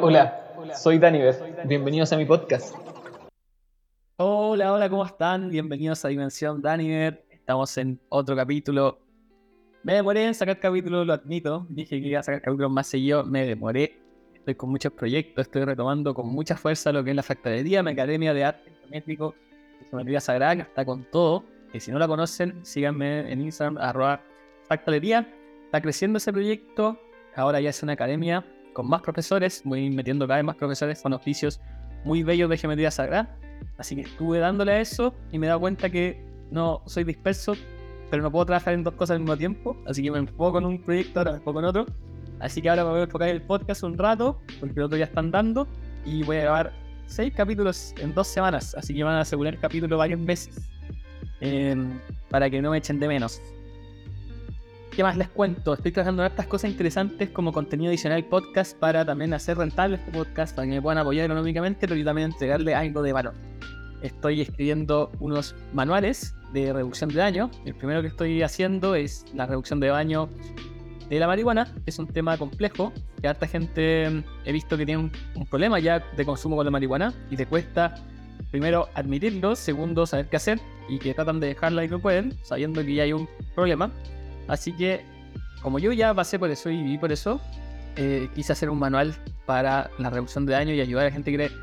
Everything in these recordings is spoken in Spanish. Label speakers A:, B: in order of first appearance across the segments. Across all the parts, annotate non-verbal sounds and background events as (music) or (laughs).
A: Hola, soy Daniver. Bienvenidos a mi podcast.
B: Hola, hola, ¿cómo están? Bienvenidos a Dimensión Daniver. Estamos en otro capítulo. Me demoré en sacar capítulos, lo admito. Dije que iba a sacar capítulos más seguidos, me demoré. Estoy con muchos proyectos, estoy retomando con mucha fuerza lo que es la fractalería, mi academia de arte geométrico, geometría sagrada, que está con todo. Y si no la conocen, síganme en Instagram, arroba Factalería. Está creciendo ese proyecto. Ahora ya es una academia con más profesores. Voy metiendo cada vez más profesores con oficios muy bellos de geometría sagrada. Así que estuve dándole a eso y me he dado cuenta que no soy disperso, pero no puedo trabajar en dos cosas al mismo tiempo. Así que me enfoco en un proyecto, ahora me enfoco en otro. Así que ahora me voy a enfocar en el podcast un rato, porque el otro ya están dando. Y voy a grabar seis capítulos en dos semanas. Así que van a asegurar capítulo varios meses. Em, para que no me echen de menos. ¿Qué más les cuento? Estoy trabajando en estas cosas interesantes como contenido adicional podcast para también hacer rentable este podcast, para que me puedan apoyar económicamente, pero yo también entregarle algo de valor. Estoy escribiendo unos manuales de reducción de daño. El primero que estoy haciendo es la reducción de daño de la marihuana, es un tema complejo, que harta gente em, he visto que tiene un, un problema ya de consumo con la marihuana y te cuesta primero admitirlo, segundo saber qué hacer y que tratan de dejarla y no pueden, sabiendo que ya hay un problema. Así que, como yo ya pasé por eso y viví por eso, eh, quise hacer un manual para la reducción de daño y ayudar a la gente que quiere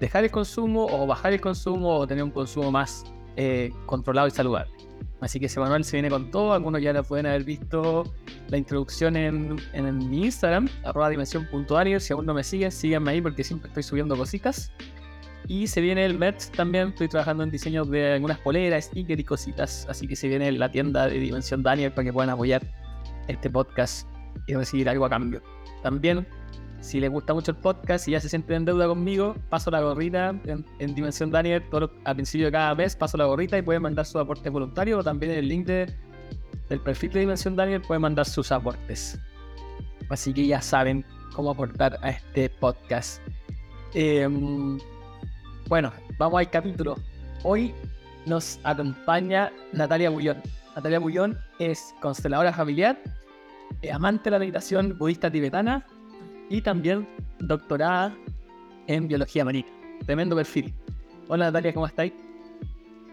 B: dejar el consumo o bajar el consumo o tener un consumo más eh, controlado y saludable. Así que ese manual se viene con todo. Algunos ya lo pueden haber visto la introducción en, en mi Instagram, arroba. Si aún no me siguen, síganme ahí porque siempre estoy subiendo cositas. Y se viene el merch también. Estoy trabajando en diseños de algunas poleras, stickers y cositas. Así que se viene la tienda de Dimensión Daniel para que puedan apoyar este podcast y recibir algo a cambio. También, si les gusta mucho el podcast y ya se sienten en deuda conmigo, paso la gorrita en, Dimensión Daniel. Todo, al principio de cada mes paso la gorrita y pueden mandar su aporte voluntario o también en el link de, del perfil de Dimensión Daniel pueden mandar sus aportes. Así que ya saben cómo aportar a este podcast. Eh, bueno, vamos al capítulo. Hoy nos acompaña Natalia Bullón. Natalia Bullón es consteladora familiar, eh, amante de la meditación budista tibetana y también doctorada en biología marina. Tremendo perfil. Hola Natalia, ¿cómo estáis?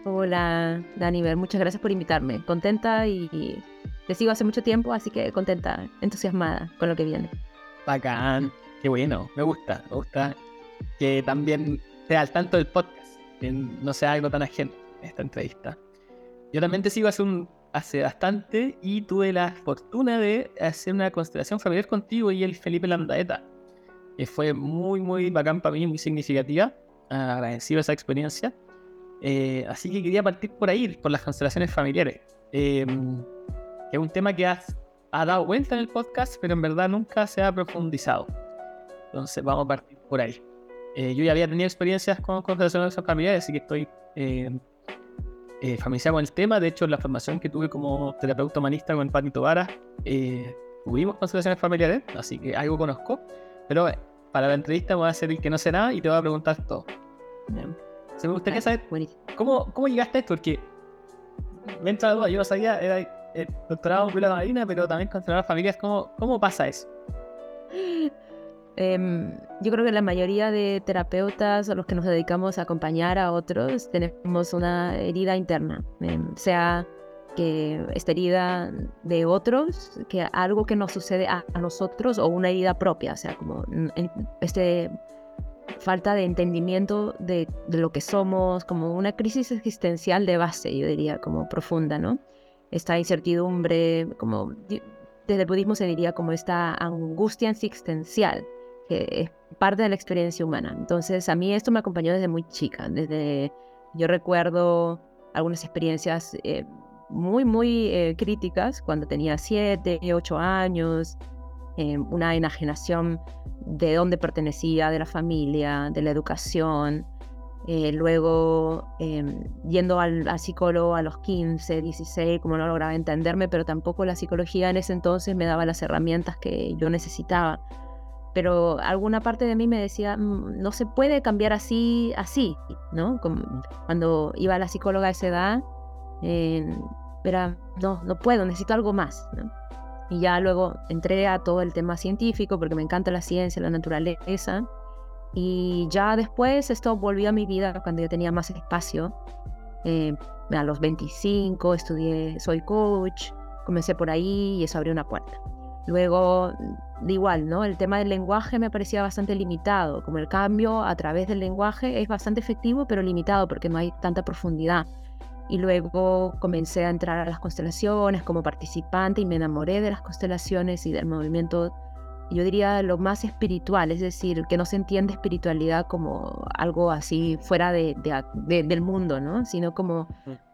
C: Hola Daniver, muchas gracias por invitarme. Contenta y, te sigo hace mucho tiempo, así que contenta, entusiasmada con lo que viene.
B: Bacán, qué bueno, me gusta, me gusta que también al tanto del podcast, que no sea algo tan ajeno esta entrevista. Yo también te sigo hace, un, hace bastante y tuve la fortuna de hacer una constelación familiar contigo y el Felipe Landaeta, que fue muy, muy bacán para mí, muy significativa. Agradecido esa experiencia. Eh, así que quería partir por ahí, por las constelaciones familiares. Eh, es un tema que has, ha dado vuelta en el podcast, pero en verdad nunca se ha profundizado. Entonces vamos a partir por ahí. Eh, yo ya había tenido experiencias con constelaciones familiares, así que estoy eh, eh, familiarizado con el tema. De hecho, la formación que tuve como terapeuta humanista con Patito Vara, eh, tuvimos constelaciones familiares, así que algo conozco. Pero para la entrevista voy a hacer el que no sé nada y te voy a preguntar todo. Se me gustaría saber cómo, cómo llegaste a esto, porque me entra la duda, yo no sabía, era el doctorado en la marina, pero también constelar familias, ¿cómo, ¿cómo pasa eso? (laughs)
C: Em, yo creo que la mayoría de terapeutas o los que nos dedicamos a acompañar a otros tenemos una herida interna, em, sea que esta herida de otros, que algo que nos sucede a, nosotros o una herida propia, o sea, como este falta de entendimiento de, de, lo que somos, como una crisis existencial de base, yo diría, como profunda, ¿no? Esta incertidumbre, como desde el budismo se diría como esta angustia existencial que es parte de la experiencia humana. Entonces, a mí esto me acompañó desde muy chica, desde yo recuerdo algunas experiencias eh, muy, muy eh, críticas cuando tenía 7, 8 años, eh, una enajenación de dónde pertenecía, de la familia, de la educación. luego yendo al, al, psicólogo a los 15, 16, como no lograba entenderme, pero tampoco la psicología en ese entonces me daba las herramientas que yo necesitaba pero alguna parte de mí me decía, mm, no se puede cambiar así, así, ¿no? Como cuando iba a la psicóloga a esa edad, era, no, no puedo, necesito algo más. ¿no? Y ya luego entré a todo el tema científico porque me encanta la ciencia, la naturaleza. Y ya después esto volvió a mi vida cuando yo tenía más espacio. Eh, a los 25 estudié, soy coach, comencé por ahí y eso abrió una puerta. Luego, igual, ¿no? El tema del lenguaje me parecía bastante limitado, como el cambio a través del lenguaje es bastante efectivo, pero limitado porque no hay tanta profundidad. Y luego comencé a entrar a las constelaciones como participante y me enamoré de las constelaciones y del movimiento, yo diría lo más espiritual, es decir, que no se entiende espiritualidad como algo así fuera de, del mundo, ¿no? Sino como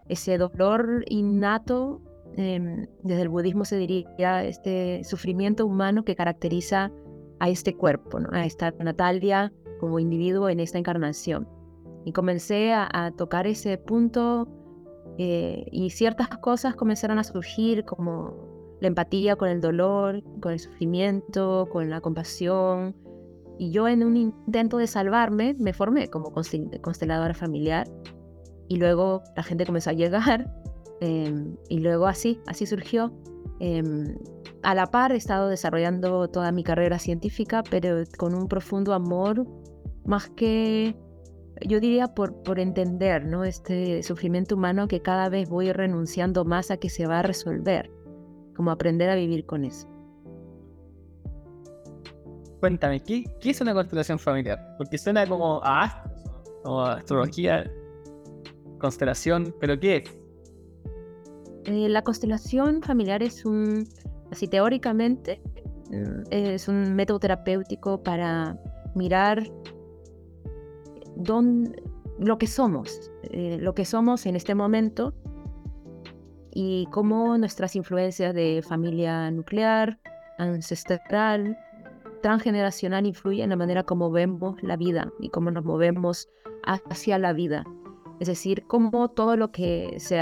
C: ese dolor innato Em, desde el budismo se diría este sufrimiento humano que caracteriza a este cuerpo, ¿no? a esta Natalia como individuo en esta encarnación. Y comencé a, tocar ese punto eh, y ciertas cosas comenzaron a surgir como la empatía con el dolor, con el sufrimiento, con la compasión. Y yo en un intento de salvarme me formé como consteladora familiar y luego la gente comenzó a llegar Em, y luego así, así surgió. Em, a la par he estado desarrollando toda mi carrera científica, pero con un profundo amor, más que, yo diría, por, por entender ¿no? este sufrimiento humano que cada vez voy renunciando más a que se va a resolver, como aprender a vivir con eso.
B: Cuéntame, ¿qué, qué es una constelación familiar? Porque suena como a, como astrología, constelación, pero ¿qué es?
C: Eh, la constelación familiar es un, así teóricamente, mm, es un método terapéutico para mirar lo que somos, eh, lo que somos en este momento y cómo nuestras influencias de familia nuclear, ancestral, transgeneracional influyen en la manera como vemos la vida y cómo nos movemos hacia la vida. Es decir, cómo todo lo que se,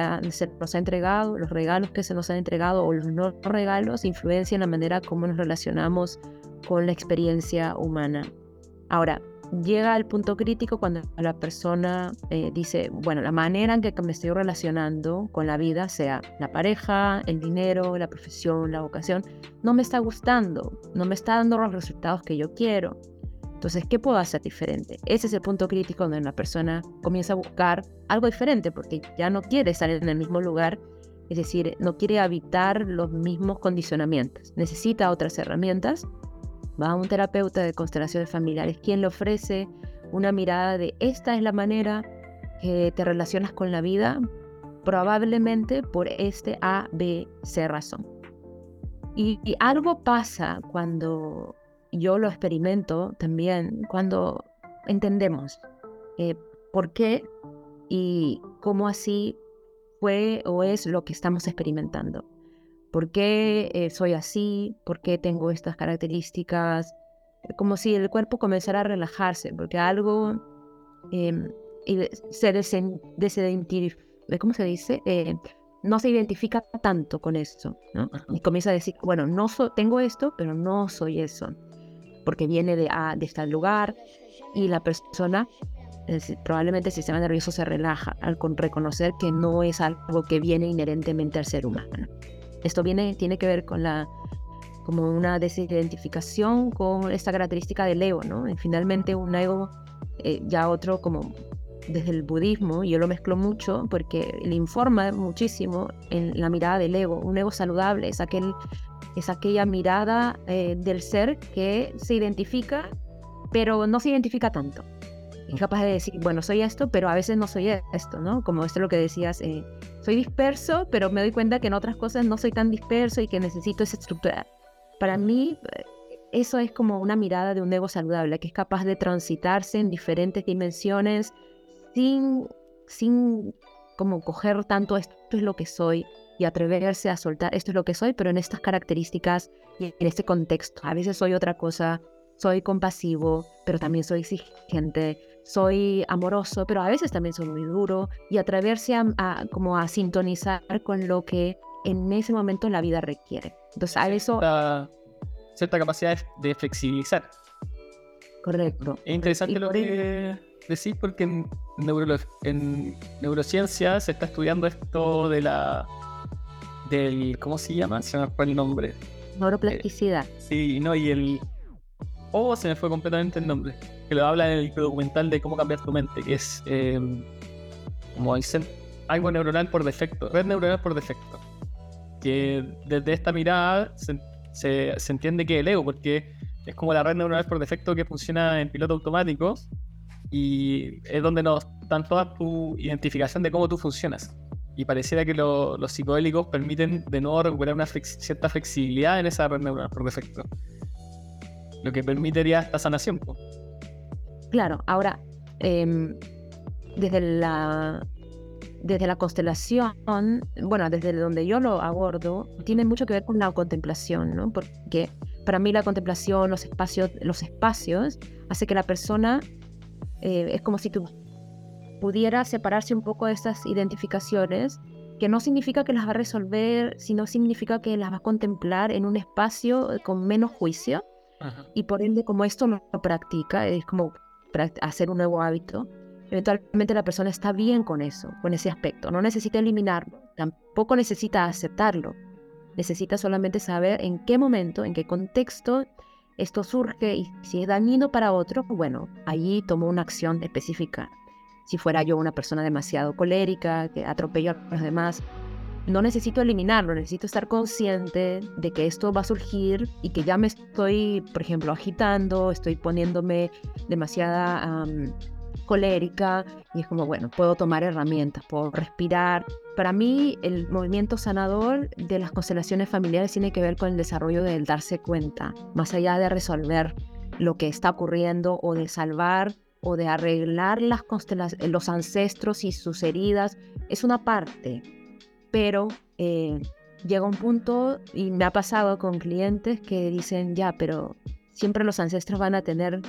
C: nos ha entregado, los regalos que se nos han entregado o los no regalos, influencian la manera como nos relacionamos con la experiencia humana. Ahora, llega el punto crítico cuando la persona eh, dice, bueno, la manera en que me estoy relacionando con la vida, sea la pareja, el dinero, la profesión, la vocación, no me está gustando, no me está dando los resultados que yo quiero. Entonces, ¿qué puedo hacer diferente? Ese es el punto crítico donde una persona comienza a buscar algo diferente porque ya no quiere estar en el mismo lugar, es decir, no quiere habitar los mismos condicionamientos, necesita otras herramientas. Va a un terapeuta de constelaciones familiares quien le ofrece una mirada de esta es la manera que te relacionas con la vida, probablemente por este A, B, C razón. y algo pasa cuando yo lo experimento también cuando entendemos eh, por qué y cómo así fue o es lo que estamos experimentando. ¿Por qué eh, soy así? ¿Por qué tengo estas características? Como si el cuerpo comenzara a relajarse, porque algo em, se desidentifica, ¿cómo se dice? Eh, no se identifica tanto con esto, ¿no? Y comienza a decir, bueno, no tengo esto, pero no soy eso porque viene de, ah, de este lugar y la persona, probablemente el sistema nervioso se relaja al reconocer que no es algo que viene inherentemente al ser humano. Esto viene, tiene que ver con la como una desidentificación con esta característica del ego, ¿no? Y finalmente un ego, eh, ya otro como desde el budismo, yo lo mezclo mucho porque le informa muchísimo en la mirada del ego. Un ego saludable es aquel es aquella mirada eh, del ser que se identifica, pero no se identifica tanto. Es capaz de decir, bueno, soy esto, pero a veces no soy esto, ¿no? Como esto es lo que decías, eh, soy disperso, pero me doy cuenta que en otras cosas no soy tan disperso y que necesito esa estructura. Para mí, eh, eso es como una mirada de un ego saludable, que es capaz de transitarse en diferentes dimensiones sin, sin como coger tanto esto es lo que soy, y atreverse a soltar, esto es lo que soy, pero en estas características y en este contexto. A veces soy otra cosa, soy compasivo, pero también soy exigente, soy amoroso, pero a veces también soy muy duro y atreverse a, como a sintonizar con lo que en ese momento la vida requiere. Entonces, a eso...
B: Cierta, capacidad de flexibilizar.
C: Correcto.
B: Es interesante lo que decís porque en, en neurociencia se está estudiando esto de la del, ¿cómo se llama? Se me fue el nombre.
C: Neuroplasticidad.
B: Sí, no, y el... Oh, se me fue completamente el nombre. Que lo habla en el documental de cómo cambiar tu mente, que es eh, como dicen, algo neuronal por defecto, red neuronal por defecto. Que desde esta mirada se, se, se entiende que el ego, porque es como la red neuronal por defecto que funciona en piloto automático y es donde nos dan toda tu identificación de cómo tú funcionas. Y pareciera que lo- los psicodélicos permiten de nuevo recuperar una flex- cierta flexibilidad en esa red neuronal por defecto. Lo que permitiría esta sanación.
C: Claro, ahora, em, desde la desde la constelación, bueno, desde donde yo lo abordo, tiene mucho que ver con la contemplación, ¿no? Porque para mí la contemplación, los espacios, los espacios, hace que la persona eh, es como si tú pudiera separarse un poco de estas identificaciones, que no significa que las va a resolver, sino significa que las va a contemplar en un espacio eh, con menos juicio y por ende como esto lo, lo practica, es como hacer un nuevo hábito, eventualmente la persona está bien con eso, con ese aspecto, no necesita eliminarlo, tampoco necesita aceptarlo, necesita solamente saber en qué momento, en qué contexto esto surge y si es dañino para otro, bueno, allí tomo una acción específica. Si fuera yo una persona demasiado colérica, que atropello a los demás, no necesito eliminarlo, necesito estar consciente de que esto va a surgir y que ya me estoy, por ejemplo, agitando, estoy poniéndome demasiada colérica y es como, bueno, puedo tomar herramientas, puedo respirar. Para mí, el movimiento sanador de las constelaciones familiares tiene que ver con el desarrollo del darse cuenta, más allá de resolver lo que está ocurriendo o de salvar o de arreglar las constela- los ancestros y sus heridas, es una parte, pero eh, llega un punto, y me ha pasado con clientes que dicen, ya, pero siempre los ancestros van a tener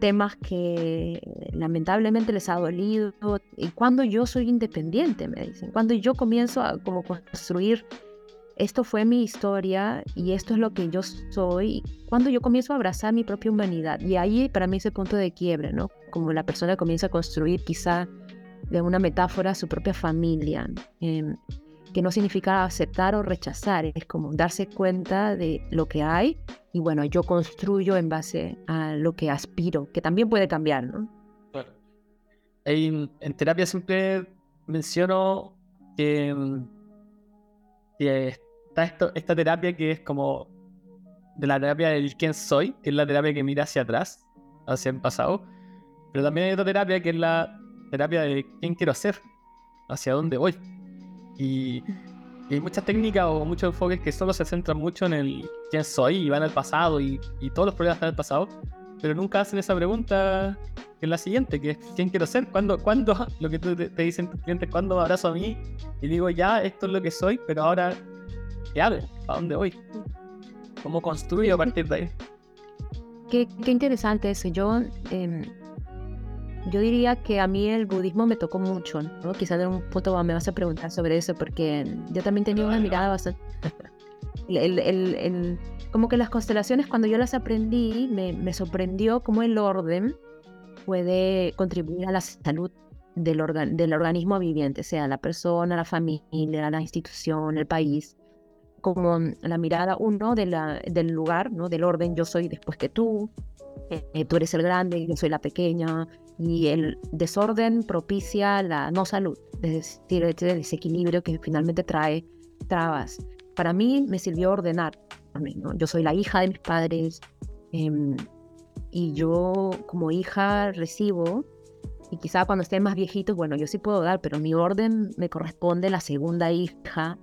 C: temas que lamentablemente les ha dolido. Y cuando yo soy independiente, me dicen, cuando yo comienzo a como construir, esto fue mi historia y esto es lo que yo soy, cuando yo comienzo a abrazar mi propia humanidad. Y ahí para mí es el punto de quiebre, ¿no? Como la persona comienza a construir quizá de una metáfora su propia familia. em, que no significa aceptar o rechazar, es como darse cuenta de lo que hay y bueno, yo construyo en base a lo que aspiro, que también puede cambiar, ¿no?
B: Claro. En, en terapia siempre menciono que, mm, que está esto, esta terapia que es como de la terapia del quién soy, que es la terapia que mira hacia atrás, hacia el pasado, pero también hay otra terapia que es la terapia de quién quiero ser, hacia dónde voy. Y, y hay muchas técnicas o muchos enfoques que solo se centran mucho en el quién soy y van al pasado y, y todos los problemas están el pasado, pero nunca hacen esa pregunta que es la siguiente, que es quién quiero ser, cuándo, cuándo, (laughs) lo que te, te dicen tus clientes, cuándo abrazo a mí y digo ya, esto es lo que soy, pero ahora, ¿qué hago? ¿A dónde voy? ¿Cómo construyo a partir de ahí?
C: Qué, qué interesante eso. Yo, em, yo diría que a mí el budismo me tocó mucho, ¿no? Quizás en un punto me vas a preguntar sobre eso, porque yo también tenía una mirada bastante... (laughs) el- el- el- como que las constelaciones, cuando yo las aprendí, me, me sorprendió cómo el orden puede contribuir a la salud del, organ- del organismo viviente, sea la persona, la familia, la institución, el país como la mirada uno de la, del lugar, ¿no? del orden, yo soy después que tú, eh, tú eres el grande, yo soy la pequeña, y el desorden propicia la no salud, es decir, este desequilibrio que finalmente trae trabas. Para mí me sirvió ordenar, ¿no? yo soy la hija de mis padres, em, y yo como hija recibo, y quizá cuando estén más viejitos, bueno, yo sí puedo dar, pero mi orden me corresponde la segunda hija,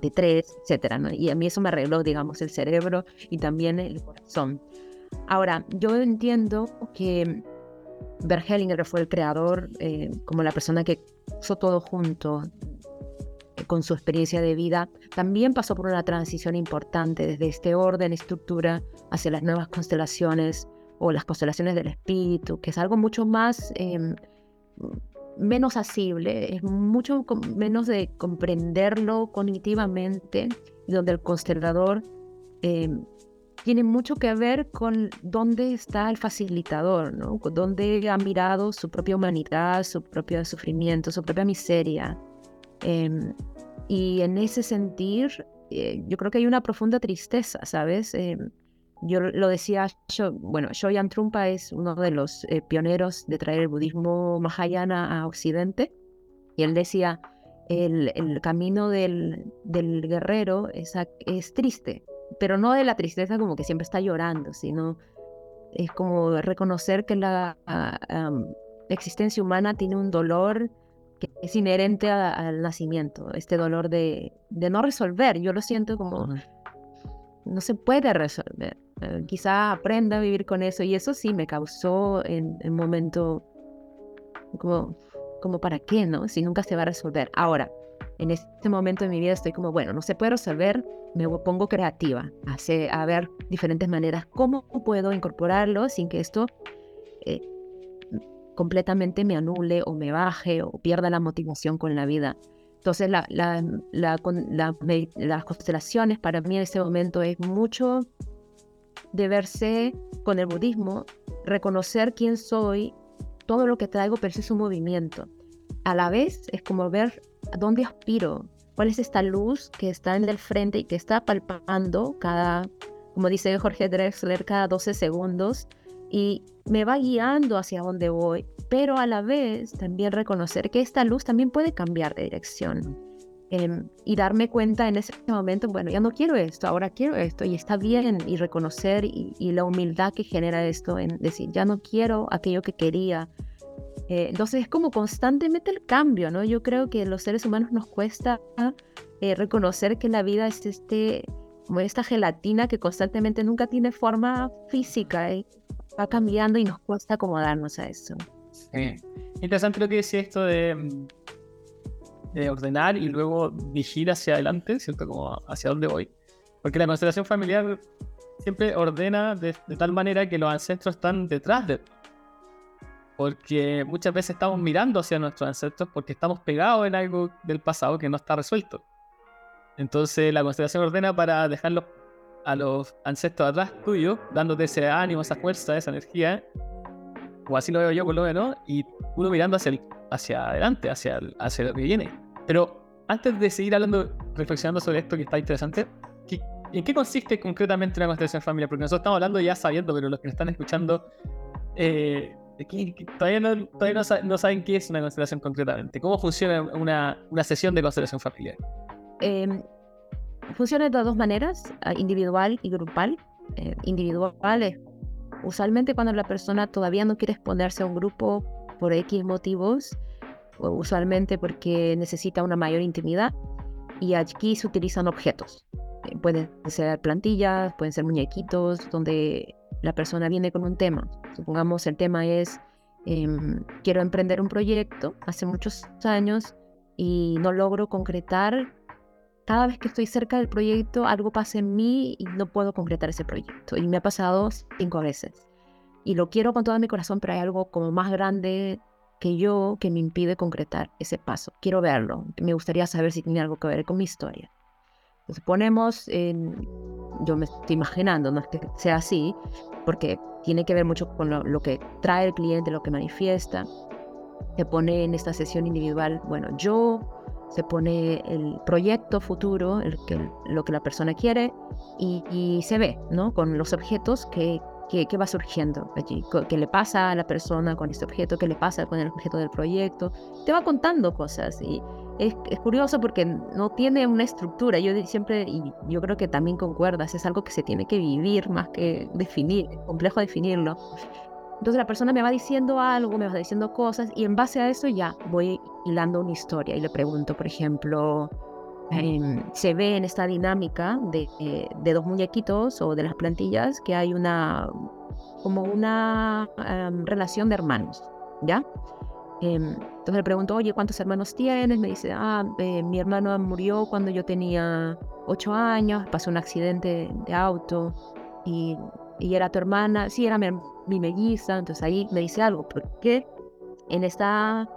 C: de tres, etcétera, ¿no? Y a mí eso me arregló, digamos, el cerebro y también el corazón. Ahora, yo entiendo que Bert Hellinger fue el creador, eh, como la persona que puso todo junto eh, con su experiencia de vida, también pasó por una transición importante desde este orden, estructura, hacia las nuevas constelaciones o las constelaciones del espíritu, que es algo mucho más... Eh, menos asible, es mucho menos de comprenderlo cognitivamente, donde el constelador eh, tiene mucho que ver con dónde está el facilitador, ¿no? Dónde ha mirado su propia humanidad, su propio sufrimiento, su propia miseria. Em, y en ese sentir, eh, yo creo que hay una profunda tristeza, ¿sabes? Eh, yo lo decía, yo, bueno, Shoyan Trumpa es uno de los eh, pioneros de traer el budismo mahayana a Occidente, y él decía, el, el camino del, del guerrero es, es triste, pero no de la tristeza como que siempre está llorando, sino es como reconocer que la existencia humana tiene un dolor que es inherente al nacimiento, este dolor de, de, no resolver. Yo lo siento como no se puede resolver. Eh, quizá aprenda a vivir con eso y eso sí me causó en un momento como, como para qué, ¿no? Si nunca se va a resolver. Ahora, en este momento de mi vida estoy como, bueno, no se puede resolver, me pongo creativa, a, a ver diferentes maneras, cómo puedo incorporarlo sin que esto eh, completamente me anule o me baje o pierda la motivación con la vida. Entonces, la, la, la, las constelaciones para mí en este momento es mucho de verse con el budismo, reconocer quién soy, todo lo que traigo, pero es un movimiento. A la vez es como ver a dónde aspiro, cuál es esta luz que está en el frente y que está palpando cada, como dice Jorge Drexler, cada 12 segundos y me va guiando hacia dónde voy, pero a la vez también reconocer que esta luz también puede cambiar de dirección. Em, y darme cuenta en ese momento, bueno, ya no quiero esto, ahora quiero esto, y está bien, y reconocer y, y la humildad que genera esto en decir, ya no quiero aquello que quería, eh, entonces es como constantemente el cambio, ¿no? Yo creo que los seres humanos nos cuesta eh, reconocer que la vida es este, como esta gelatina que constantemente nunca tiene forma física, y va cambiando y nos cuesta acomodarnos a eso.
B: Sí. Interesante lo que decía esto de, de ordenar y luego dirigir hacia adelante, ¿cierto? Como hacia dónde voy. Porque la constelación familiar siempre ordena de, de tal manera que los ancestros están detrás de, porque muchas veces estamos mirando hacia nuestros ancestros porque estamos pegados en algo del pasado que no está resuelto. Entonces la constelación ordena para dejarlos a los ancestros atrás tuyos, dándote ese ánimo, esa fuerza, esa energía, o así lo veo yo por lo menos, y uno mirando hacia, hacia adelante, hacia, hacia lo que viene. Pero antes de seguir hablando, reflexionando sobre esto que está interesante, ¿en qué consiste concretamente una constelación familiar? Porque nosotros estamos hablando ya sabiendo, pero los que nos están escuchando eh, todavía, no, todavía no, saben qué es una constelación concretamente. ¿Cómo funciona una, una sesión de constelación familiar?
C: Em, funciona de dos maneras, ah, individual y grupal. Eh, individual es usualmente cuando la persona todavía no quiere exponerse a un grupo por X motivos, o usualmente porque necesita una mayor intimidad, y aquí se utilizan objetos. Eh, pueden ser plantillas, pueden ser muñequitos, donde la persona viene con un tema. Supongamos el tema es, em, quiero emprender un proyecto hace muchos años y no logro concretar. Cada vez que estoy cerca del proyecto, algo pasa en mí y no puedo concretar ese proyecto. Y me ha pasado cinco veces. Y lo quiero con todo mi corazón, pero hay algo como más grande que yo que me impide concretar ese paso. Quiero verlo. Me gustaría saber si tiene algo que ver con mi historia. Entonces ponemos, en, yo me estoy imaginando, no es que sea así, porque tiene que ver mucho con lo, que trae el cliente, lo que manifiesta. Se pone en esta sesión individual, bueno, yo, se pone el proyecto futuro, el, que, lo que la persona quiere, y, y se ve, ¿no? Con los objetos que, qué, va surgiendo allí, qué le pasa a la persona con este objeto, qué le pasa con el objeto del proyecto. Te va contando cosas y es, curioso porque no tiene una estructura. Yo siempre, y yo creo que también concuerdas, es algo que se tiene que vivir más que definir, es complejo definirlo. Entonces la persona me va diciendo algo, me va diciendo cosas y en base a eso ya voy hilando una historia y le pregunto, por ejemplo, Em, se ve en esta dinámica de, eh, de, dos muñequitos o de las plantillas que hay una como una em, relación de hermanos, ¿ya? Em, entonces le pregunto, oye, ¿cuántos hermanos tienes? Me dice, ah, eh, mi hermano murió cuando yo tenía ocho años, pasó un accidente de auto y, y era tu hermana, sí, era mi, mi melliza, entonces ahí me dice algo, porque en esta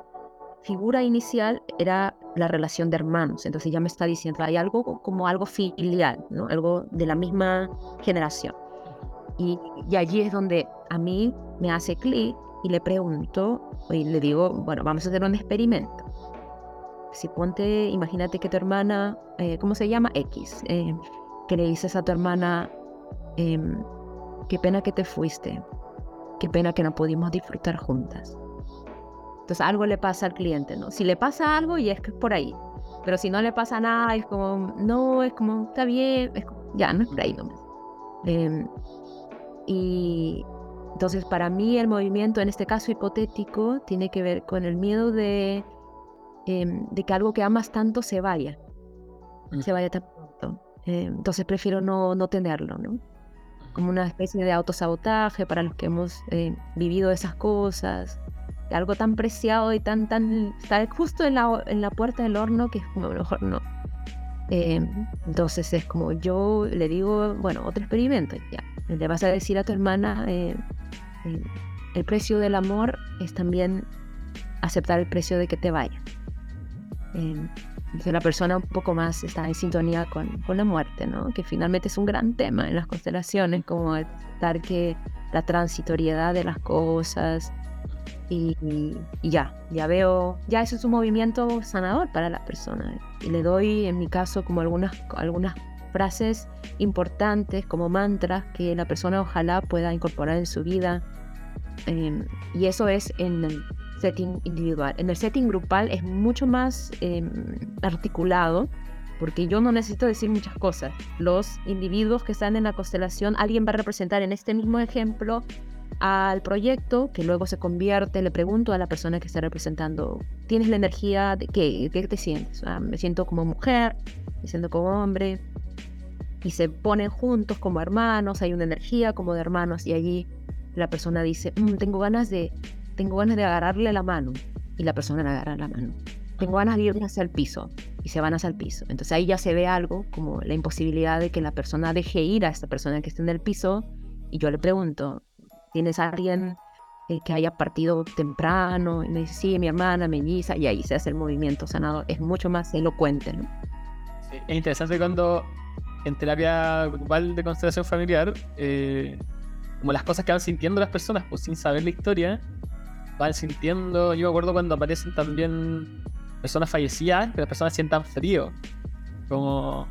C: figura inicial era la relación de hermanos. Entonces ya me está diciendo, hay algo como algo filial, ¿no? algo de la misma generación. Y, y allí es donde a mí me hace clic y le pregunto, y le digo, bueno, vamos a hacer un experimento. Si ponte, imagínate que tu hermana, eh, ¿cómo se llama? X, eh, que le dices a tu hermana, em, qué pena que te fuiste, qué pena que no pudimos disfrutar juntas. Entonces algo le pasa al cliente, ¿no? Si le pasa algo y es que es por ahí, pero si no le pasa nada, es como, no, es como, está bien, ya, no es por ahí nomás. Em, y entonces para mí el movimiento en este caso hipotético tiene que ver con el miedo de, em, de que algo que amas tanto se vaya, mm. se vaya tan pronto. Em, entonces prefiero no, no tenerlo, ¿no? Como una especie de autosabotaje para los que hemos eh, vivido esas cosas algo tan preciado y tan, tan, está justo en la, en la puerta del horno que es como mejor no. Em, entonces es como yo le digo, bueno, otro experimento, ya. Le vas a decir a tu hermana, eh, eh, el precio del amor es también aceptar el precio de que te vaya. Eh, la persona un poco más está en sintonía con, con, la muerte, ¿no? Que finalmente es un gran tema en las constelaciones, como aceptar que la transitoriedad de las cosas, y, ya, ya veo, ya eso es un movimiento sanador para la persona. Y le doy, en mi caso, como algunas, algunas frases importantes, como mantras, que la persona ojalá pueda incorporar en su vida. Em, y eso es en el setting individual. En el setting grupal es mucho más em, articulado, porque yo no necesito decir muchas cosas. Los individuos que están en la constelación, alguien va a representar en este mismo ejemplo al proyecto, que luego se convierte, le pregunto a la persona que está representando, ¿tienes la energía de qué? ¿Qué te sientes? Ah, me siento como mujer, me siento como hombre. Y se ponen juntos como hermanos, hay una energía como de hermanos y allí la persona dice, mm, tengo ganas de tengo ganas de agarrarle la mano y la persona le agarra la mano. Tengo ganas de ir hacia el piso y se van hacia el piso. Entonces ahí ya se ve algo como la imposibilidad de que la persona deje ir a esta persona que está en el piso y yo le pregunto, tienes a alguien eh, que haya partido temprano, y me dice, sí, mi hermana, melliza, y ahí se hace el movimiento sanador. Es mucho más elocuente, ¿no?
B: es interesante cuando en terapia grupal de constelación familiar, eh, como las cosas que van sintiendo las personas, pues sin saber la historia, van sintiendo, yo me acuerdo cuando aparecen también personas fallecidas, que las personas sientan frío, como,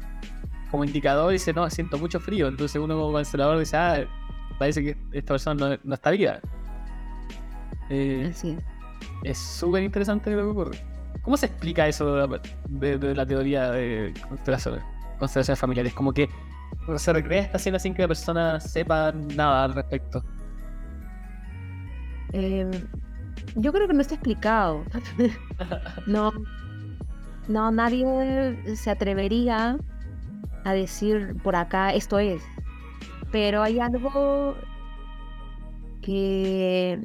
B: como indicador, dice, no, siento mucho frío, entonces uno como constelador dice, ah, parece que esta persona no, está viva. Eh, es súper interesante lo que ocurre. ¿Cómo se explica eso de, la teoría de constelaciones, constelaciones familiares? Como que se recrea esta escena sin que la persona sepa nada al respecto.
C: Em, yo creo que no está explicado. (laughs) no, no, nadie se atrevería a decir por acá esto es. Pero hay algo que,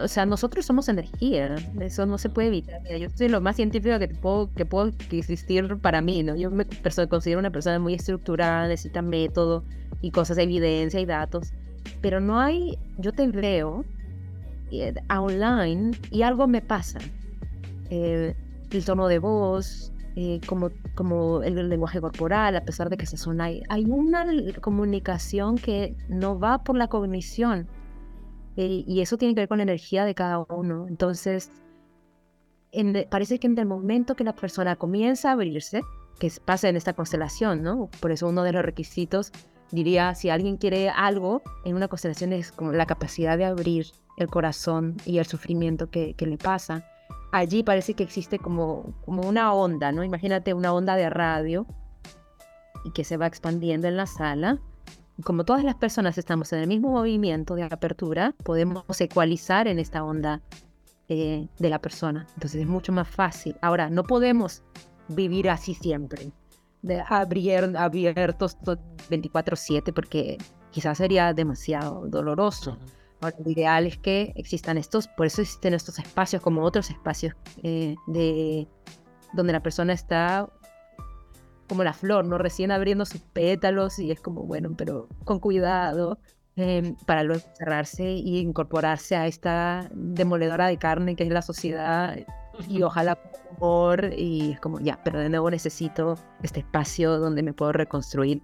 C: o sea, nosotros somos energía, eso no se puede evitar. yo soy lo más científico que puedo, que puedo existir para mí, ¿no? Yo me considero una persona muy estructurada, necesita método y cosas, de evidencia y datos, pero no hay, yo te veo eh, online y algo me pasa. Eh, el tono de voz, eh, como, como el, lenguaje corporal, a pesar de que se son, hay, hay una comunicación que no va por la cognición eh, y eso tiene que ver con la energía de cada uno. Entonces, parece que en el momento que la persona comienza a abrirse, que pasa en esta constelación, ¿no? Por eso uno de los requisitos diría, si alguien quiere algo en una constelación es como la capacidad de abrir el corazón y el sufrimiento que, que le pasa allí parece que existe como, como una onda, ¿no? Imagínate una onda de radio y que se va expandiendo en la sala. Como todas las personas estamos en el mismo movimiento de apertura, podemos ecualizar en esta onda eh, de la persona. Entonces es mucho más fácil. Ahora, no podemos vivir así siempre, de abrir, abiertos 24/7, porque quizás sería demasiado doloroso. Ahora, lo ideal es que existan estos, por eso existen estos espacios como otros espacios eh, de donde la persona está como la flor, ¿no? Recién abriendo sus pétalos y es como, bueno, pero con cuidado em, para luego cerrarse e incorporarse a esta demoledora de carne que es la sociedad y (laughs) ojalá amor y es como, ya, pero de nuevo necesito este espacio donde me puedo reconstruir.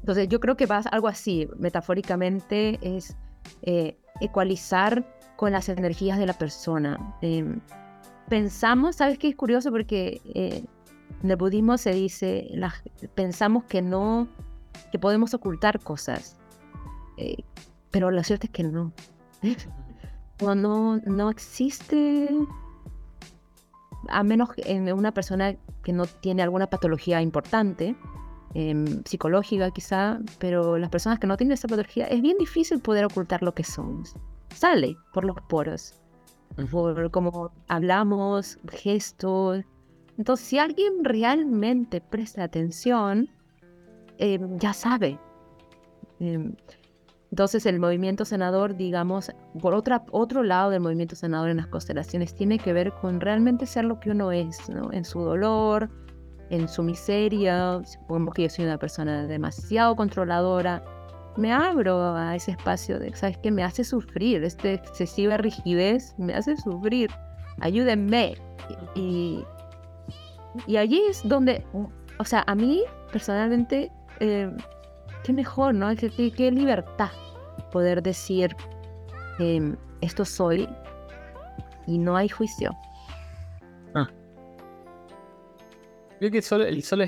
C: Entonces yo creo que va algo así, metafóricamente es eh, ecualizar con las energías de la persona. Em, pensamos, ¿sabes qué es curioso? Porque eh, en el budismo se dice, pensamos que no, que podemos ocultar cosas, eh, pero lo cierto es que no. (laughs) no, no existe, a menos en una persona que no tiene alguna patología importante, em, psicológica quizá, pero las personas que no tienen esa patología es bien difícil poder ocultar lo que somos. Sale por los poros, por cómo hablamos, gestos. Entonces, si alguien realmente presta atención, em, ya sabe. Em, entonces el movimiento senador, digamos, por otra, otro lado del movimiento senador en las constelaciones, tiene que ver con realmente ser lo que uno es, ¿no? En su dolor, en su miseria, supongamos que yo soy una persona demasiado controladora, me abro a ese espacio de, ¿sabes qué? Me hace sufrir, esta excesiva rigidez me hace sufrir, ayúdenme. Y, y allí es donde, o sea, a mí personalmente... Eh, qué mejor, ¿no? Qué, qué, libertad poder decir, em, esto soy y no hay juicio.
B: Creo que solo, el solo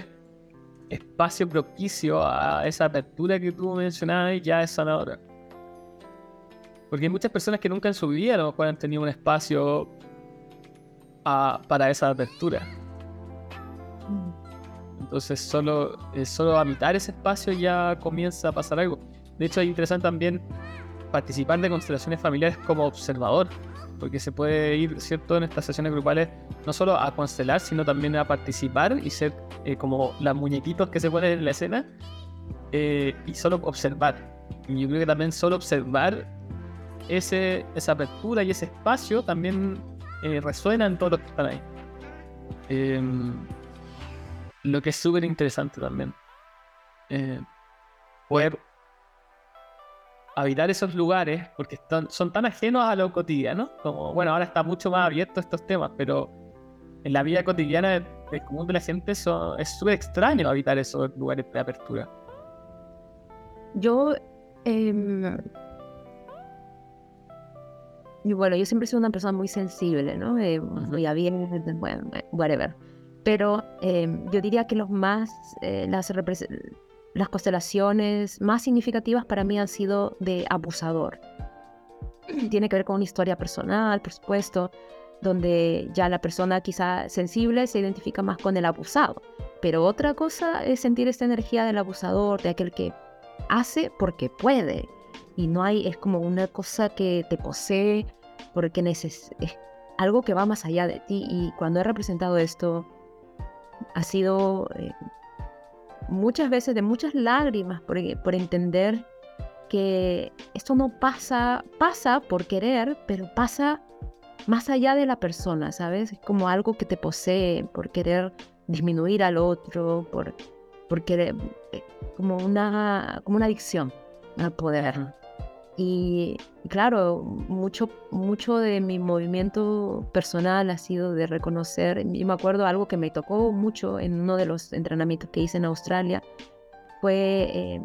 B: espacio propicio a esa apertura que tú mencionabas ya es sanadora. Porque hay muchas personas que nunca en su vida a lo mejor han tenido un espacio para esa apertura. Mm. Entonces solo, eh, solo habitar ese espacio ya comienza a pasar algo. De hecho es interesante también participar de constelaciones familiares como observador, porque se puede ir, ¿cierto?, en estas sesiones grupales no solo a constelar, sino también a participar y ser eh, como las muñequitos que se ponen en la escena eh, y solo observar. Y yo creo que también solo observar ese, esa apertura y ese espacio también resuena en todos los que están ahí. Em, lo que es súper interesante también. Eh, poder habitar esos lugares, porque están, son tan ajenos a lo cotidiano, como, bueno, ahora está mucho más abierto a estos temas, pero en la vida cotidiana del común de la gente es súper extraño habitar esos lugares de apertura.
C: Yo, em, y bueno, yo siempre he sido una persona muy sensible, ¿no? Eh, muy abierta, bueno, whatever pero em, yo diría que los más, eh, las constelaciones más significativas para mí han sido de abusador. Tiene que ver con una historia personal, por supuesto, donde ya la persona quizá sensible se identifica más con el abusado. Pero otra cosa es sentir esta energía del abusador, de aquel que hace porque puede. Y no hay, es como una cosa que te posee porque es algo que va más allá de ti. Y cuando he representado esto, ha sido eh, muchas veces de muchas lágrimas por, por, entender que esto no pasa, pasa por querer, pero pasa más allá de la persona, ¿sabes? Es como algo que te posee por querer disminuir al otro, por, por querer, eh, como una, como una adicción al poder. Y claro, mucho, mucho de mi movimiento personal ha sido de reconocer, y me acuerdo algo que me tocó mucho en uno de los entrenamientos que hice en Australia, fue eh,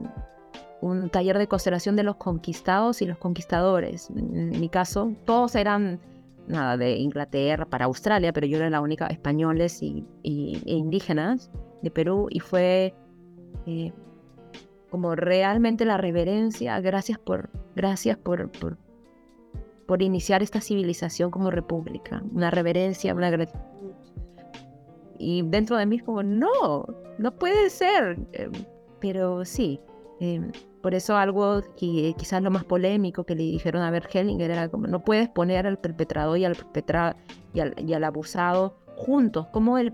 C: un taller de constelación de los conquistados y los conquistadores. En, mi caso, todos eran nada de Inglaterra para Australia, pero yo era la única españoles y, e indígenas de Perú y fue eh, como realmente la reverencia, gracias por, gracias por, por, iniciar esta civilización como república, una reverencia, una gratitud. Y dentro de mí como, no, no puede ser, em, pero sí. Em, por eso algo que quizás lo más polémico que le dijeron a Bert Hellinger era como, no puedes poner al perpetrador y al, perpetrado y al, abusado juntos. ¿Cómo el,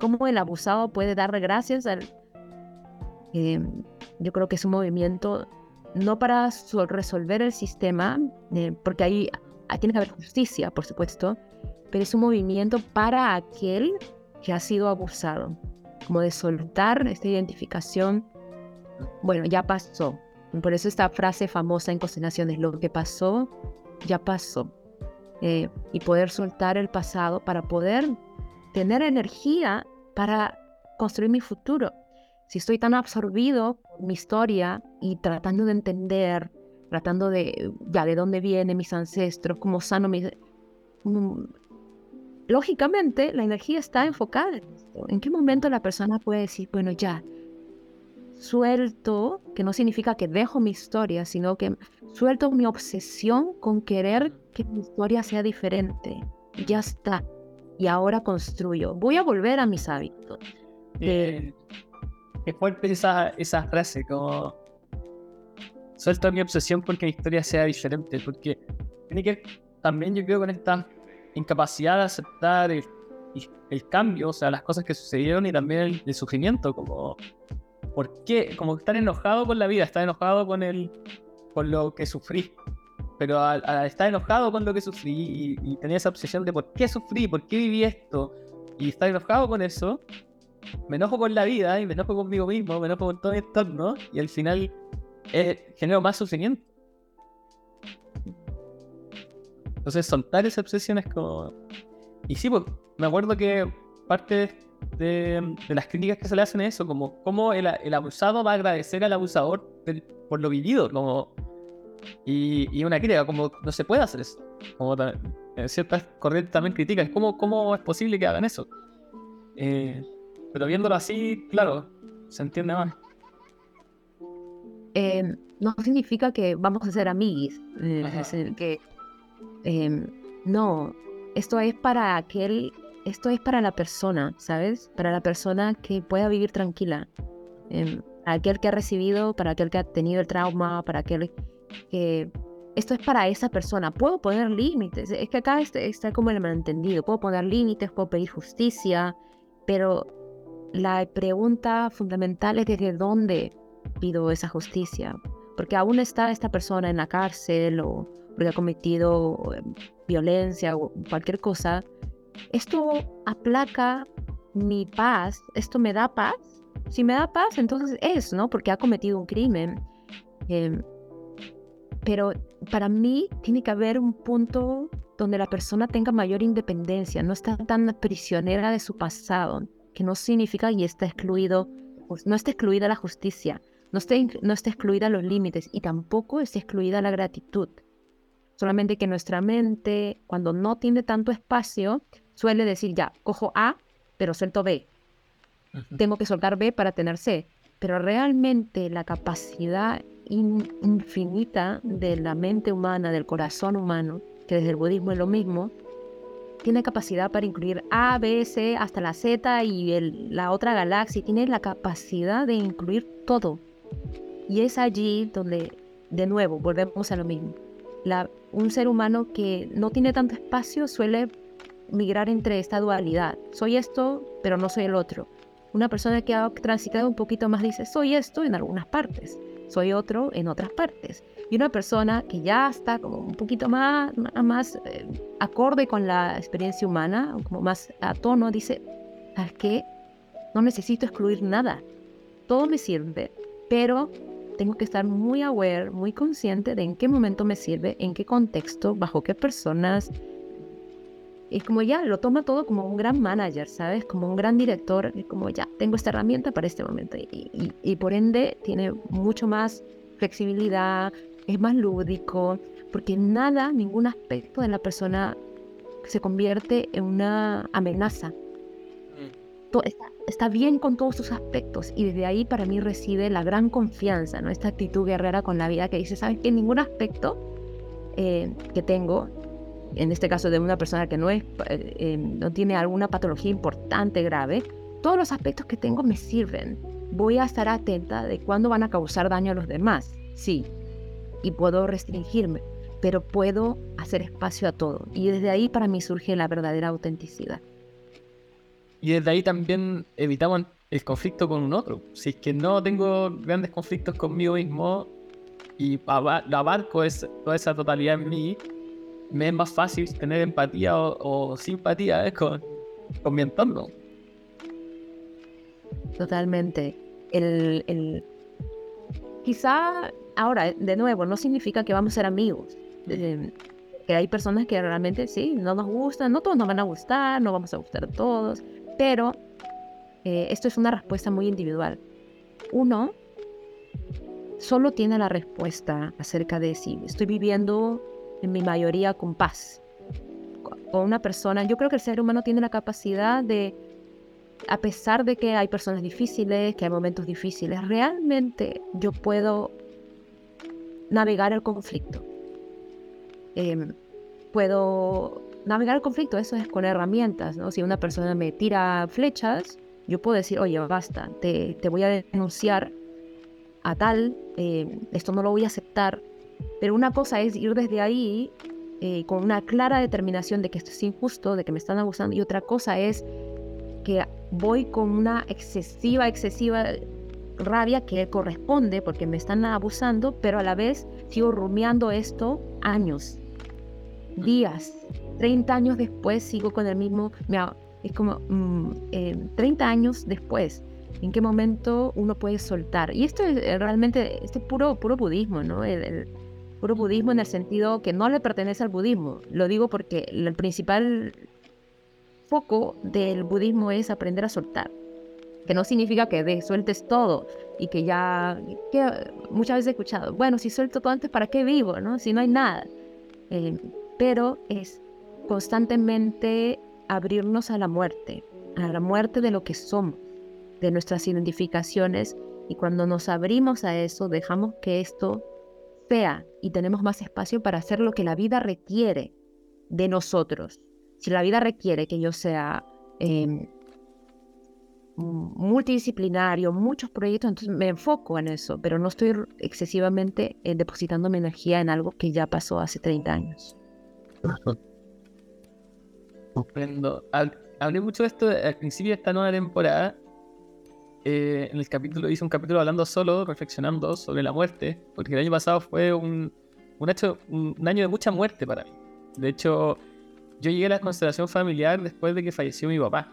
C: ¿Cómo el abusado puede dar gracias al, yo creo que es un movimiento no para resolver el sistema, eh, porque ahí, tiene que haber justicia, por supuesto, pero es un movimiento para aquel que ha sido abusado, como de soltar esta identificación. Bueno, ya pasó. Por eso esta frase famosa en constelaciones, lo que pasó, ya pasó. Eh, y poder soltar el pasado para poder tener energía para construir mi futuro si estoy tan absorbido por mi historia y tratando de entender, tratando de, ya, de dónde vienen mis ancestros, cómo sano mi... lógicamente, la energía está enfocada en esto. ¿En qué momento la persona puede decir, bueno, ya, suelto, que no significa que dejo mi historia, sino que suelto mi obsesión con querer que mi historia sea diferente. Ya está. Y ahora construyo. Voy a volver a mis hábitos.
B: Eh, qué fuerte esa, esa frase, como suelto mi obsesión porque mi historia sea diferente, porque tiene que también yo creo con esta incapacidad de aceptar el, el cambio, o sea, las cosas que sucedieron y también el, el, sufrimiento, como ¿por qué? Como estar enojado con la vida, estar enojado con el con lo que sufrí. Pero al, estar enojado con lo que sufrí y, y, tener esa obsesión de por qué sufrí, por qué viví esto, y estar enojado con eso, me enojo con la vida y me enojo conmigo mismo, me enojo con todo mi entorno, y al final eh, genero más sufrimiento. Entonces soltar esa obsesión es como... Y sí, pues me acuerdo que parte de, de las críticas que se le hacen es eso, como cómo el, el, abusado va a agradecer al abusador por lo vivido, como... Y, y, una crítica, como no se puede hacer eso. Como eh, ciertas corrientes también critican, ¿cómo, ¿cómo es posible que hagan eso? Eh, pero viéndolo así, claro, se entiende más.
C: Eh, no significa que vamos a ser amigos. Eh, que eh, no, esto es para aquel, esto es para la persona, ¿sabes? Para la persona que pueda vivir tranquila. Em, para aquel que ha recibido, para aquel que ha tenido el trauma, para aquel que esto es para esa persona. Puedo poner límites. Es que acá está, está como el malentendido. Puedo poner límites, puedo pedir justicia, pero la pregunta fundamental es desde dónde pido esa justicia. Porque aún está esta persona en la cárcel o porque ha cometido violencia o cualquier cosa. Esto aplaca mi paz. Esto me da paz. Si me da paz, entonces es, ¿no? Porque ha cometido un crimen. Eh, pero para mí tiene que haber un punto donde la persona tenga mayor independencia, no está tan prisionera de su pasado, que no significa y está excluido, pues no está excluida la justicia, no está, no está excluida los límites y tampoco está excluida la gratitud. Solamente que nuestra mente, cuando no tiene tanto espacio, suele decir ya, cojo A, pero suelto B. Tengo que soltar B para tener C. Pero realmente la capacidad in infinita de la mente humana, del corazón humano, que desde el budismo es lo mismo, tiene capacidad para incluir A, B, C, hasta la Z y la otra galaxia. Tiene la capacidad de incluir todo. Y es allí donde, de nuevo, volvemos a lo mismo. Un ser humano que no tiene tanto espacio suele migrar entre esta dualidad. Soy esto, pero no soy el otro. Una persona que ha transitado un poquito más dice, soy esto en algunas partes, soy otro en otras partes. Y una persona que ya está como un poquito más, más eh, acorde con la experiencia humana, como más a tono, dice, ¿sabes qué? No necesito excluir nada. Todo me sirve, pero tengo que estar muy aware, muy consciente de en qué momento me sirve, en qué contexto, bajo qué personas. Y como ya lo toma todo como un gran manager, ¿sabes? Como un gran director, y como ya tengo esta herramienta para este momento. Y, y, y por ende tiene mucho más flexibilidad, es más lúdico, porque nada, ningún aspecto de la persona se convierte en una amenaza. Está, está, bien con todos sus aspectos y desde ahí para mí reside la gran confianza, ¿no? Esta actitud guerrera con la vida que dice, ¿sabes qué? Ningún aspecto eh, que tengo, en este caso de una persona que no, es, eh, eh, no tiene alguna patología importante, grave, todos los aspectos que tengo me sirven. Voy a estar atenta de cuándo van a causar daño a los demás. Sí, y puedo restringirme, pero puedo hacer espacio a todo. Y desde ahí para mí surge la verdadera autenticidad.
B: Y desde ahí también evitamos el conflicto con un otro. Si es que no tengo grandes conflictos conmigo mismo y abarco toda esa totalidad en mí, me es más fácil tener empatía o, o simpatía ¿eh? con, con mi entorno.
C: Totalmente. El, el... Quizá Ahora, de nuevo, no significa que vamos a ser amigos. Eh, que hay personas que realmente sí, no nos gustan, no todos nos van a gustar, no vamos a gustar a todos, pero eh, esto es una respuesta muy individual. Uno solo tiene la respuesta acerca de si estoy viviendo en mi mayoría con paz, con una persona, yo creo que el ser humano tiene la capacidad de, a pesar de que hay personas difíciles, que hay momentos difíciles, realmente yo puedo navegar el conflicto. Em, puedo navegar el conflicto, eso es con herramientas, ¿no? Si una persona me tira flechas, yo puedo decir, oye, basta, te, te voy a denunciar a tal, eh, esto no lo voy a aceptar. Pero una cosa es ir desde ahí eh, con una clara determinación de que esto es injusto, de que me están abusando, y otra cosa es que voy con una excesiva, excesiva rabia que corresponde porque me están abusando, pero a la vez sigo rumiando esto años, días, 30 años después sigo con el mismo, es como 30 mm, años después, ¿en qué momento uno puede soltar? Y esto es eh, realmente, este puro, puro budismo, ¿no? El, puro budismo en el sentido que no le pertenece al budismo. Lo digo porque el principal foco del budismo es aprender a soltar. Que no significa que de, sueltes todo y que ya, que muchas veces he escuchado, bueno, si suelto todo antes, ¿para qué vivo? ¿no? Si no hay nada. Eh, pero es constantemente abrirnos a la muerte, a la muerte de lo que somos, de nuestras identificaciones, y cuando nos abrimos a eso, dejamos que esto sea y tenemos más espacio para hacer lo que la vida requiere de nosotros. Si la vida requiere que yo sea em, multidisciplinario, muchos proyectos, entonces me enfoco en eso, pero no estoy excesivamente eh, depositando mi energía en algo que ya pasó hace 30 años. (laughs)
B: Comprendo. Hablé mucho de esto al principio de esta nueva temporada. Eh, en el capítulo, hice un capítulo hablando solo, reflexionando sobre la muerte, porque el año pasado fue un, un, hecho, un, año de mucha muerte para mí. De hecho, yo llegué a la constelación familiar después de que falleció mi papá.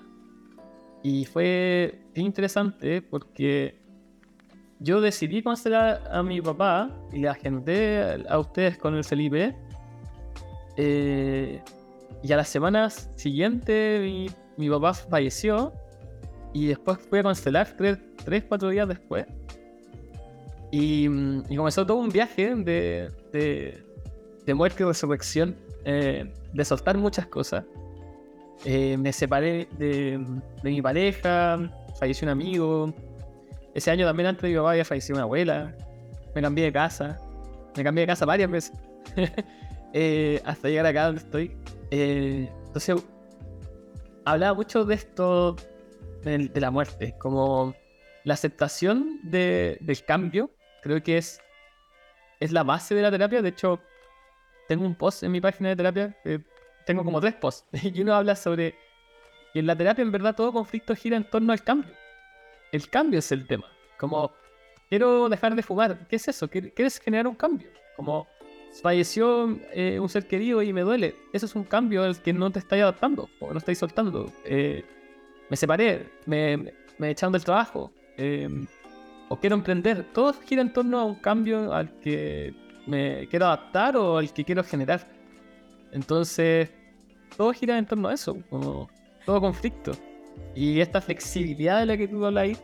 B: Y fue interesante porque yo decidí constelar a mi papá y le agendé a ustedes con el Felipe. Eh, y a las semanas siguiente mi, papá falleció y después fui a constelar tres, tres cuatro días después. Y, comenzó todo un viaje de, de, muerte y resurrección, eh, de soltar muchas cosas. Eh, me separé de, de, mi pareja, falleció un amigo. Ese año también antes de mi papá había fallecido una abuela. Me cambié de casa. Me cambié de casa varias veces. (laughs) Eh, hasta llegar acá donde estoy. Entonces, hablaba mucho de esto, de, la muerte, como la aceptación del cambio, creo que es, es la base de la terapia. De hecho, tengo un post en mi página de terapia, tengo como tres posts, (laughs) y uno habla sobre que en la terapia en verdad todo conflicto gira en torno al cambio. El cambio es el tema. Como, quiero dejar de fumar, ¿qué es eso? ¿Quieres generar un cambio? Como, falleció eh, un ser querido y me duele. Eso es un cambio al que no te estáis adaptando o no estáis soltando. Eh, me separé, me, me echaron del trabajo em, o quiero emprender. Todo gira en torno a un cambio al que me quiero adaptar o al que quiero generar. Entonces, todo gira en torno a eso, como todo conflicto. Y esta flexibilidad de la que tú hablas ahí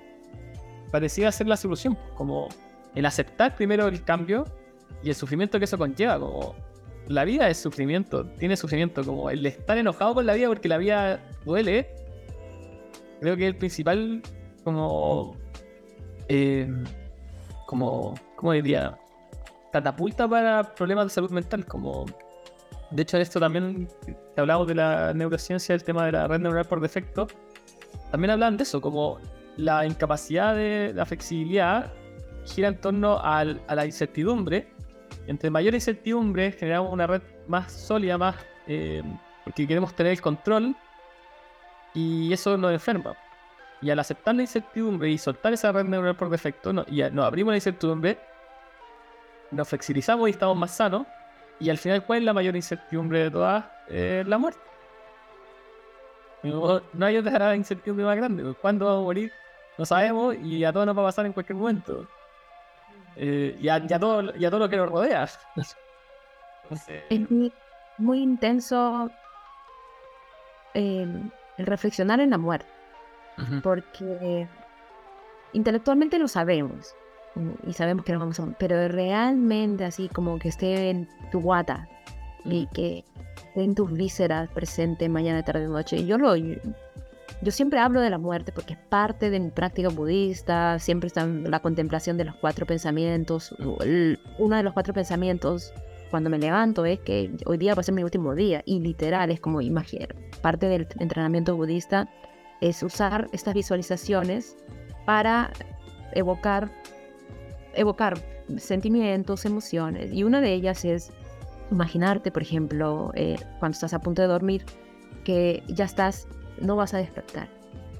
B: parecía ser la solución, como el aceptar primero el cambio y el sufrimiento que eso conlleva, como la vida es sufrimiento, tiene sufrimiento, como el estar enojado con la vida porque la vida duele, creo que el principal como eh, como ¿cómo diría? catapulta para problemas de salud mental, como de hecho en esto también hablamos de la neurociencia, el tema de la red neural por defecto, también hablan de eso, como la incapacidad de la flexibilidad gira en torno a la incertidumbre entre mayor incertidumbre generamos una red más sólida, más eh, porque queremos tener el control y eso nos enferma. Y al aceptar la incertidumbre y soltar esa red neural por defecto, no, y nos abrimos la incertidumbre, nos flexibilizamos y estamos más sanos. Y al final, ¿cuál es la mayor incertidumbre de todas? la muerte. No, hay otra incertidumbre más grande. ¿Cuándo vamos a morir? No sabemos y a todos nos va a pasar en cualquier momento. Eh, y, a, todo, todo lo que nos rodea.
C: Es muy, intenso em, el reflexionar en la muerte, porque intelectualmente lo sabemos y sabemos que no vamos a pero realmente así como que esté en tu guata y que en tus vísceras presente mañana, tarde, noche. Yo lo, yo siempre hablo de la muerte porque es parte de mi práctica budista, siempre está la contemplación de los cuatro pensamientos. Uno de los cuatro pensamientos cuando me levanto es que hoy día va a ser mi último día y literal es como imaginar. Parte del entrenamiento budista es usar estas visualizaciones para evocar, evocar sentimientos, emociones. Y una de ellas es imaginarte, por ejemplo, eh, cuando estás a punto de dormir, que ya estás, no vas a despertar.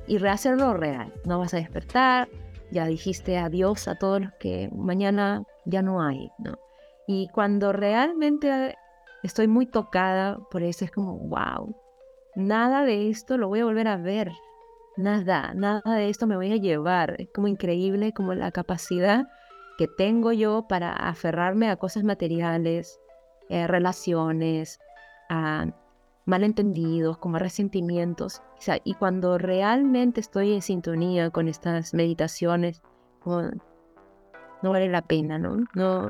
C: Y rehacerlo real, no vas a despertar, ya dijiste adiós a todos los que mañana ya no hay, ¿no? Y cuando realmente estoy muy tocada por eso, es como, wow, nada de esto lo voy a volver a ver. Nada, nada de esto me voy a llevar. Es como increíble como la capacidad que tengo yo para aferrarme a cosas materiales, eh, relaciones, a malentendidos, como resentimientos. y cuando realmente estoy en sintonía con estas meditaciones, no vale la pena, ¿no? No,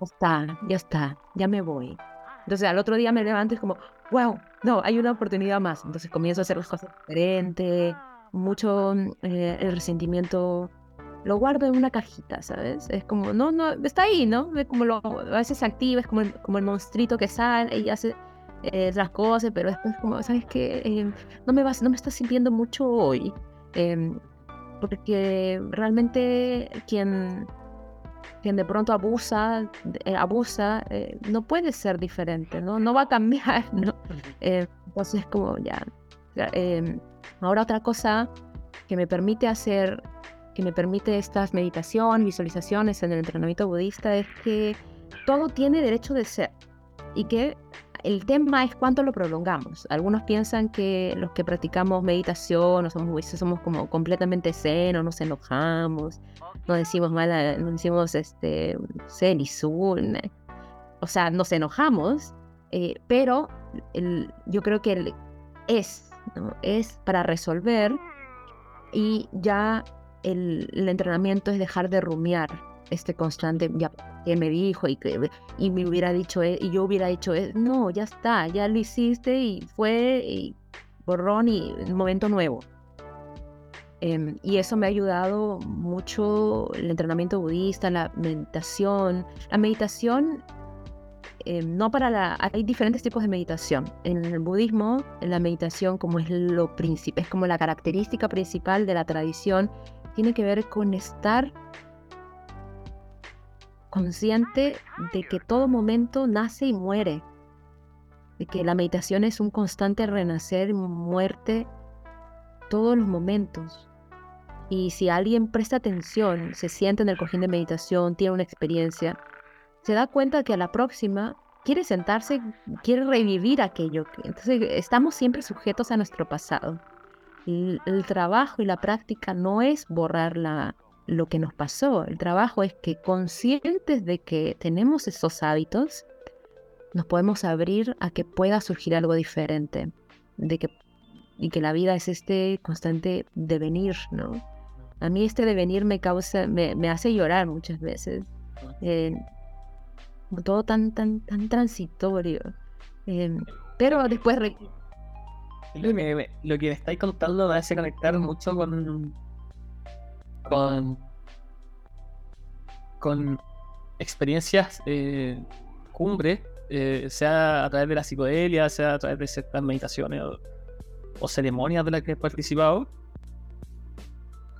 C: ya está, ya está, ya me voy. Entonces al otro día me levanto y es como, wow, no, hay una oportunidad más. Entonces comienzo a hacer las cosas diferentes, mucho eh, el resentimiento lo guardo en una cajita, ¿sabes? Es como, no, no, está ahí, ¿no? Como lo, a veces se activa, es como el, como el monstruito que sale y hace eh, las cosas, pero después como, ¿sabes qué? Eh, no, me vas, no me está sirviendo mucho hoy. Em, porque realmente quien quien de pronto abusa, eh, abusa, eh, no puede ser diferente, ¿no? No va a cambiar, (laughs) ¿no? Eh, entonces, como ya. Em, ahora otra cosa que me permite hacer, que me permite estas meditaciones, visualizaciones en el entrenamiento budista es que todo tiene derecho de ser y que el tema es cuánto lo prolongamos. Algunos piensan que los que practicamos meditación o somos somos como completamente zen o nos enojamos, no decimos mal, no decimos este, y sun. O sea, nos enojamos, eh, pero yo creo que es, es para resolver y ya el, entrenamiento es dejar de rumiar este constante, ya que me dijo y, que, y me hubiera dicho, e, y yo hubiera dicho, no, ya está, ya lo hiciste y fue borrón y momento nuevo. Em, y eso me ha ayudado mucho el entrenamiento budista, la meditación. La meditación, em, no para la... Hay diferentes tipos de meditación. En el budismo, la meditación como es lo principal, es como la característica principal de la tradición, tiene que ver con estar consciente de que todo momento nace y muere, de que la meditación es un constante renacer muerte todos los momentos. Y si alguien presta atención, se siente en el cojín de meditación, tiene una experiencia, se da cuenta que a la próxima quiere sentarse, quiere revivir aquello. Entonces estamos siempre sujetos a nuestro pasado. el trabajo y la práctica no es borrar la, lo que nos pasó. El trabajo es que conscientes de que tenemos esos hábitos, nos podemos abrir a que pueda surgir algo diferente, de que, y que la vida es este constante devenir, ¿no? A mí este devenir me causa, me, hace llorar muchas veces. Eh, todo tan, tan, tan transitorio. Eh, pero después...
B: Lo, que lo que me estáis contando me hace conectar mucho con con, con experiencias eh, cumbre, eh, sea a través de la psicodelia, sea a través de ciertas meditaciones o, ceremonias de las que he participado,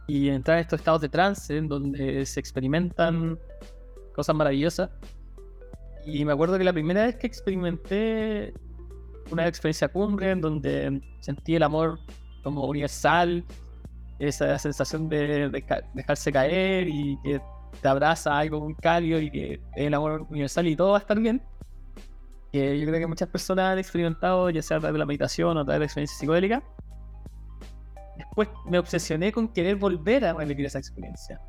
B: y entrar en estos estados de trance en donde se experimentan cosas maravillosas. Y me acuerdo que la primera vez que experimenté una experiencia cumbre en donde sentí el amor como universal, esa sensación de, dejarse caer y que te abraza algo muy cálido y que el amor universal y todo va a estar bien. Que yo creo que muchas personas han experimentado, ya sea a través de la meditación o a través de la experiencia psicodélica. Después me obsesioné con querer volver a revivir esa experiencia.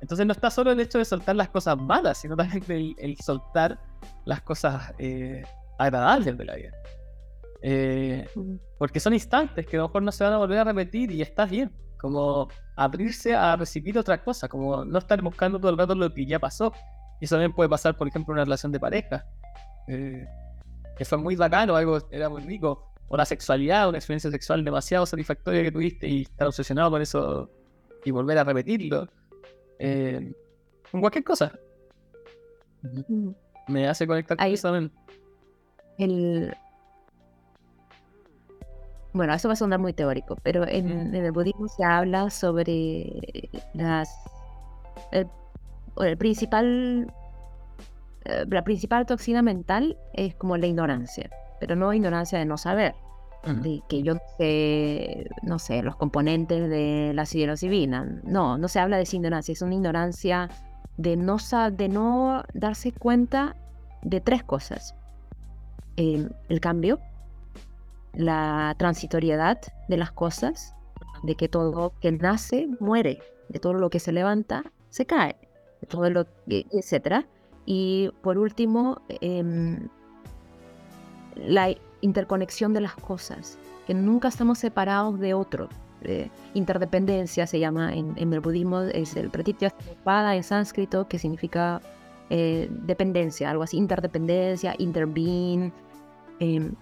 B: Entonces no está solo el hecho de soltar las cosas malas, sino también el, soltar las cosas eh, agradables de la vida. Eh, porque son instantes que a lo mejor no se van a volver a repetir y estás bien como abrirse a recibir otra cosa, como no estar buscando todo el rato lo que ya pasó. Y eso también puede pasar, por ejemplo, en una relación de pareja. Eh, que fue muy bacano, algo era muy rico, o la sexualidad, una experiencia sexual demasiado satisfactoria que tuviste y estar obsesionado con eso y volver a repetirlo. Eh, con cualquier cosa. Me hace conectar con eso también.
C: El... Bueno, eso va a sonar muy teórico, pero en, en el budismo se habla sobre las... El principal... eh, La principal toxina mental es como la ignorancia, pero no ignorancia de no saber, de que yo no sé, no sé, los componentes de la psilocibina. No, no se habla de esa ignorancia, es una ignorancia de no, de no darse cuenta de tres cosas. Eh, el cambio, la transitoriedad de las cosas, de que todo que nace muere, de todo lo que se levanta se cae, de todo lo que, etcétera. Y por último, em, la interconexión de las cosas, que nunca estamos separados de otro. Eh, interdependencia se llama en, en el budismo, es el pratitya pada en sánscrito, que significa eh, dependencia, algo así, interdependencia, interbeing. em,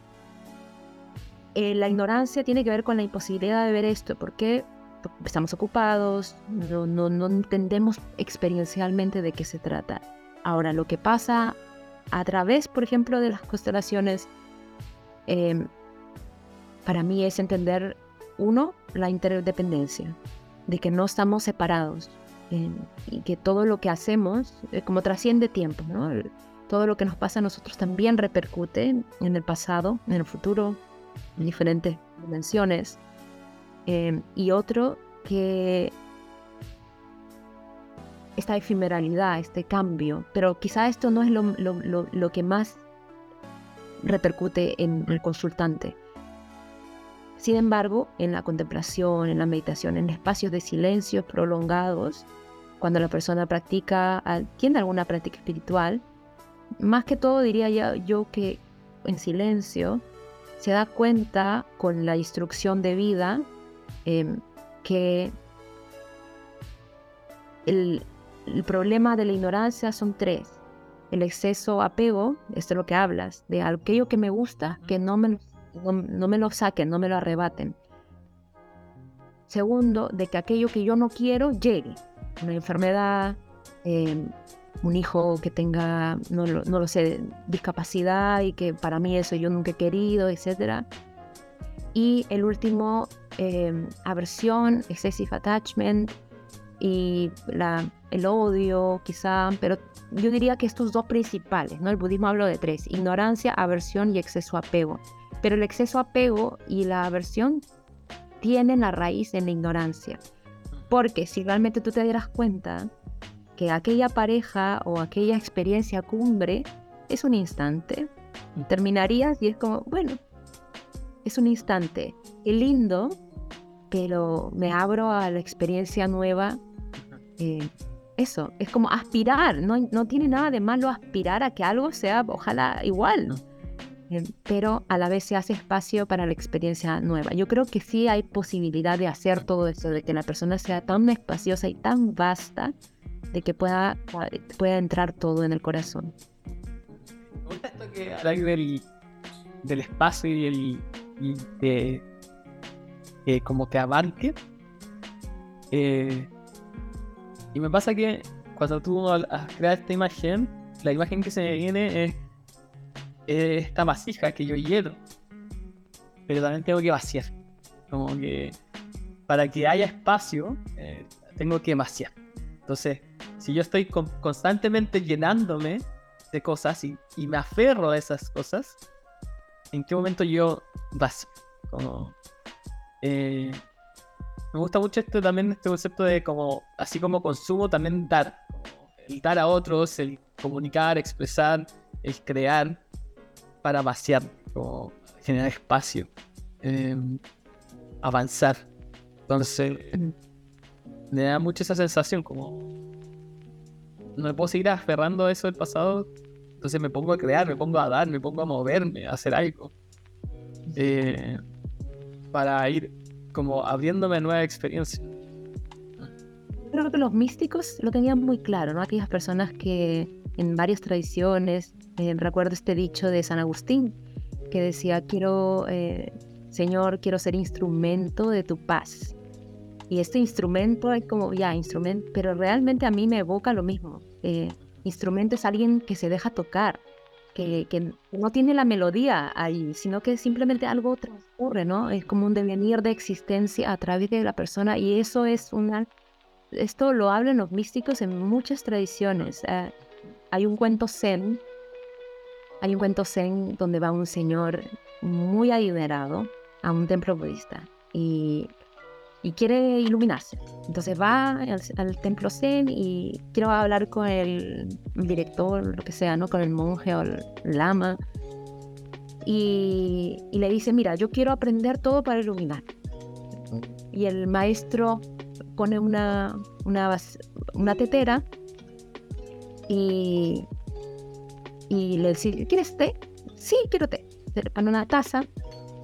C: eh, la ignorancia tiene que ver con la imposibilidad de ver esto, porque estamos ocupados, no, no, no entendemos experiencialmente de qué se trata. Ahora, lo que pasa a través, por ejemplo, de las constelaciones, em, para mí es entender, uno, la interdependencia, de que no estamos separados em, y que todo lo que hacemos, eh, como trasciende tiempo, ¿no? Todo lo que nos pasa a nosotros también repercute en el pasado, en el futuro, en diferentes dimensiones. Em, y otro, que esta efemeralidad, este cambio, pero quizá esto no es lo, lo- lo- lo que más repercute en el consultante. Sin embargo, en la contemplación, en la meditación, en espacios de silencio prolongados, cuando la persona practica, tiene alguna práctica espiritual, más que todo diría yo que en silencio se da cuenta con la instrucción de vida em, que el problema de la ignorancia son tres. El exceso apego, esto es lo que hablas, de aquello que me gusta, que no me, lo- no, no me lo saquen, no me lo arrebaten. Segundo, de que aquello que yo no quiero llegue. Una enfermedad, eh, un hijo que tenga, no lo, no lo sé, discapacidad y que para mí eso yo nunca he querido, etc. Y el último, eh, aversión, excessive attachment y la, el odio quizá, pero yo diría que estos dos principales, ¿no? El budismo habla de tres, ignorancia, aversión y exceso apego. Pero el exceso apego y la aversión tienen la raíz en la ignorancia. Porque si realmente tú te dieras cuenta que aquella pareja o aquella experiencia cumbre es un instante, terminarías y es como, bueno, es un instante, qué lindo, pero me abro a la experiencia nueva. Eh, eso, es como aspirar, no, no tiene nada de malo aspirar a que algo sea, ojalá igual, eh, pero a la vez se hace espacio para la experiencia nueva. Yo creo que sí hay posibilidad de hacer todo eso, de que la persona sea tan espaciosa y tan vasta, de que pueda, pueda entrar todo en el corazón.
B: Esto que del, del espacio y, el, y de como que abarque. Eh, y me pasa que cuando tú crear esta imagen, la imagen que se me viene es, es esta vasija que yo lleno. Pero también tengo que vaciar. Como que para que haya espacio, eh, tengo que vaciar. Entonces, si yo estoy con- constantemente llenándome de cosas y, y me aferro a esas cosas, ¿en qué momento yo vacío? Como, eh, me gusta mucho esto también, este concepto de como, así como consumo, también dar. El dar a otros, el comunicar, expresar, el crear para vaciar, como generar espacio, eh, avanzar. Entonces, me da mucho esa sensación, como no me puedo seguir aferrando a eso del pasado, entonces me pongo a crear, me pongo a dar, me pongo a moverme, a hacer algo. Eh, para ir como abriéndome a nuevas experiencias.
C: Creo que los místicos lo tenían muy claro, ¿no? Aquellas personas que en varias tradiciones eh, recuerdo este dicho de San Agustín que decía, quiero, eh, Señor, quiero ser instrumento de tu paz. Y este instrumento es como, ya, instrumento, pero realmente a mí me evoca lo mismo. Eh, instrumento es alguien que se deja tocar, que, que, no tiene la melodía ahí, sino que simplemente algo transcurre, ¿no? Es como un devenir de existencia a través de la persona y eso es una... Esto lo hablan los místicos en muchas tradiciones. Eh, hay un cuento zen, hay un cuento zen donde va un señor muy adinerado a un templo budista y y quiere iluminarse. Entonces va al, templo Zen y quiero hablar con el director, lo que sea, ¿no? Con el monje o el lama. Y, le dice, mira, yo quiero aprender todo para iluminar. Y el maestro pone una, una, una tetera y, y le dice, ¿quieres té? Sí, quiero té. Le pone una taza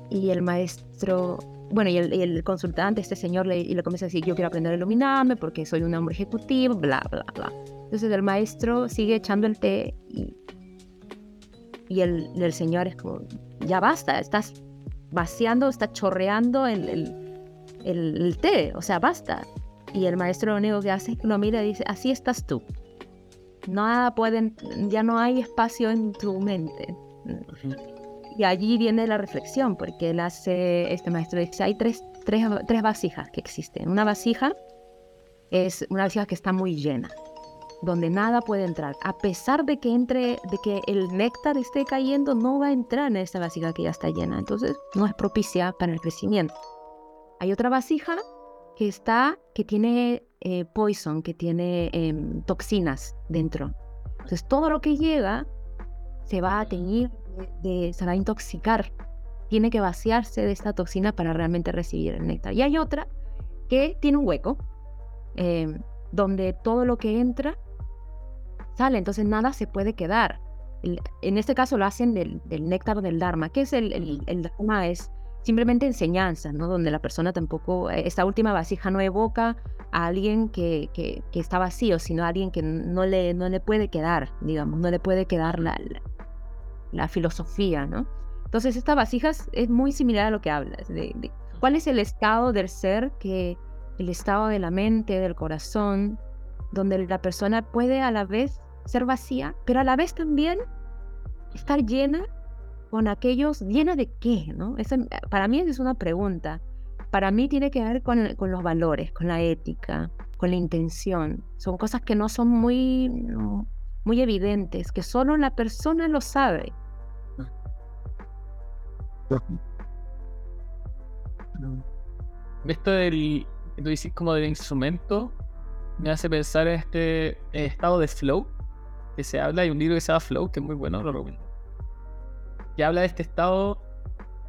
C: y el maestro bueno, y el, consultante, este señor, le, y le comienza a decir, yo quiero aprender a iluminarme porque soy un hombre ejecutivo, bla, bla, bla. Entonces el maestro sigue echando el té y, y el, el, señor es como, ya basta, estás vaciando, está chorreando el, el, el, té, o sea, basta. Y el maestro lo único que hace es que lo mira y dice, así estás tú. Nada pueden, ya no hay espacio en tu mente. Y allí viene la reflexión, porque él hace, este maestro dice, hay tres, tres, tres vasijas que existen. Una vasija es una vasija que está muy llena, donde nada puede entrar. A pesar de que entre, de que el néctar esté cayendo, no va a entrar en esta vasija que ya está llena. Entonces no es propicia para el crecimiento. Hay otra vasija que está, que tiene eh, poison, que tiene em, toxinas dentro. Entonces todo lo que llega se va a teñir de, se va a intoxicar. Tiene que vaciarse de esta toxina para realmente recibir el néctar. Y hay otra que tiene un hueco em, donde todo lo que entra sale, entonces nada se puede quedar. en este caso lo hacen del, néctar del Dharma. que es el, Dharma? Es simplemente enseñanza, ¿no? Donde la persona tampoco, esta última vasija no evoca a alguien que, que, está vacío, sino a alguien que no le, no le puede quedar, digamos, no le puede quedar la, la filosofía, ¿no? Entonces, esta vasijas es muy similar a lo que hablas, de, cuál es el estado del ser, que el estado de la mente, del corazón, donde la persona puede a la vez ser vacía, pero a la vez también estar llena con aquellos, llena de qué, ¿no? para mí es una pregunta. Para mí tiene que ver con, con, los valores, con la ética, con la intención. Son cosas que no son muy, muy evidentes, que solo la persona lo sabe.
B: Esto del, tú como del instrumento, me hace pensar en este estado de flow, que se habla, hay un libro que se llama Flow, que es muy bueno, lo recomiendo. Que habla de este estado,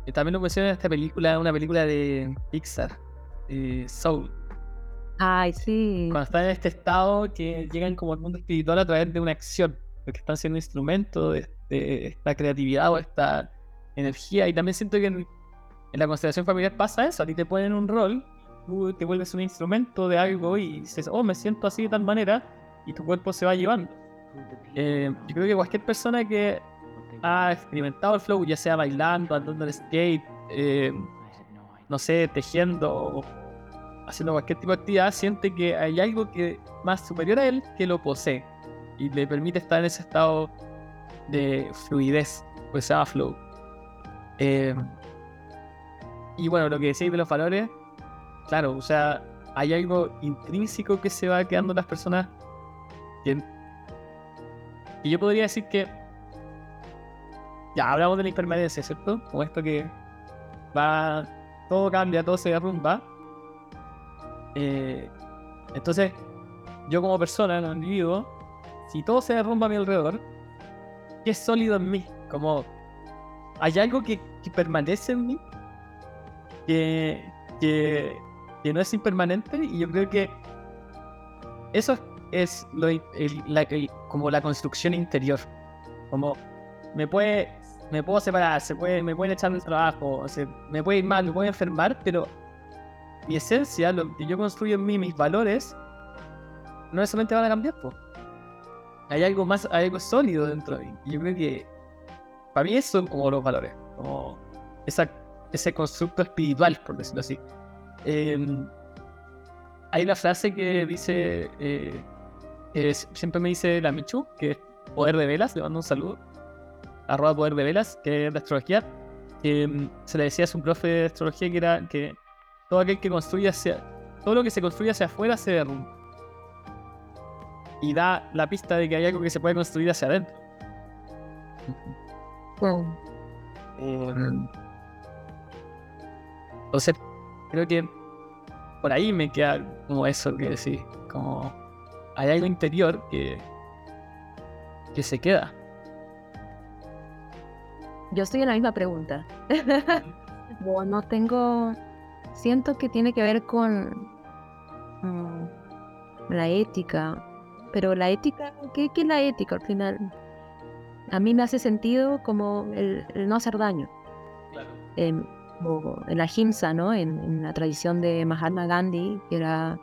B: y también lo menciona en esta película, una película de Pixar, Soul.
C: Ay, sí.
B: Cuando están en este estado que llegan como al mundo espiritual a través de una acción, porque están siendo instrumento de, esta creatividad o esta energía. Y también siento que en, la constelación familiar pasa eso, a ti te ponen un rol, tú te vuelves un instrumento de algo y dices, oh, me siento así de tal manera, y tu cuerpo se va llevando. Eh, yo creo que cualquier persona que ha experimentado el flow, ya sea bailando, andando en skate, eh, no sé, tejiendo haciendo cualquier tipo de actividad, siente que hay algo que más superior a él que lo posee y le permite estar en ese estado de fluidez, pues se llama flow. Eh, y bueno, lo que decís de los valores, claro, o sea, hay algo intrínseco que se va quedando en las personas y yo podría decir que ya hablamos de la impermanencia, ¿cierto? Como esto que va, todo cambia, todo se derrumba eh, entonces, yo como persona, como individuo, si todo se derrumba a mi alrededor, ¿qué es sólido en mí? Como, ¿hay algo que, permanece en mí? Que, que, no es impermanente y yo creo que eso es lo, como la construcción interior. Como me puede me puedo separar, se puede, me pueden echar del trabajo, me puede ir mal, me puedo enfermar, pero mi esencia, lo que yo construyo en mí, mis valores, no necesariamente van a cambiar, hay algo más, hay algo sólido dentro de mí. Y yo creo que para mí eso son como los valores, como esa, ese constructo espiritual, por decirlo así. Em, hay una frase que dice, eh, que siempre me dice la Michu, que es poder de velas, le mando un saludo, arroba poder de velas, que es de astrología, em, se le decía a su profe de astrología que era que todo aquel que construye hacia, todo lo que se construye hacia afuera se derrumba. Y da la pista de que hay algo que se puede construir hacia adentro. Em, entonces, creo que por ahí me queda como eso que decís, como hay algo interior que, que se queda.
C: Yo estoy en la misma pregunta. (laughs) bueno, tengo. Siento que tiene que ver con mm, la ética. Pero la ética, ¿qué, ¿qué, es la ética al final? A mí me hace sentido como el, no hacer daño. Claro. Em, en la ahimsa, ¿no? En, la tradición de Mahatma Gandhi, que era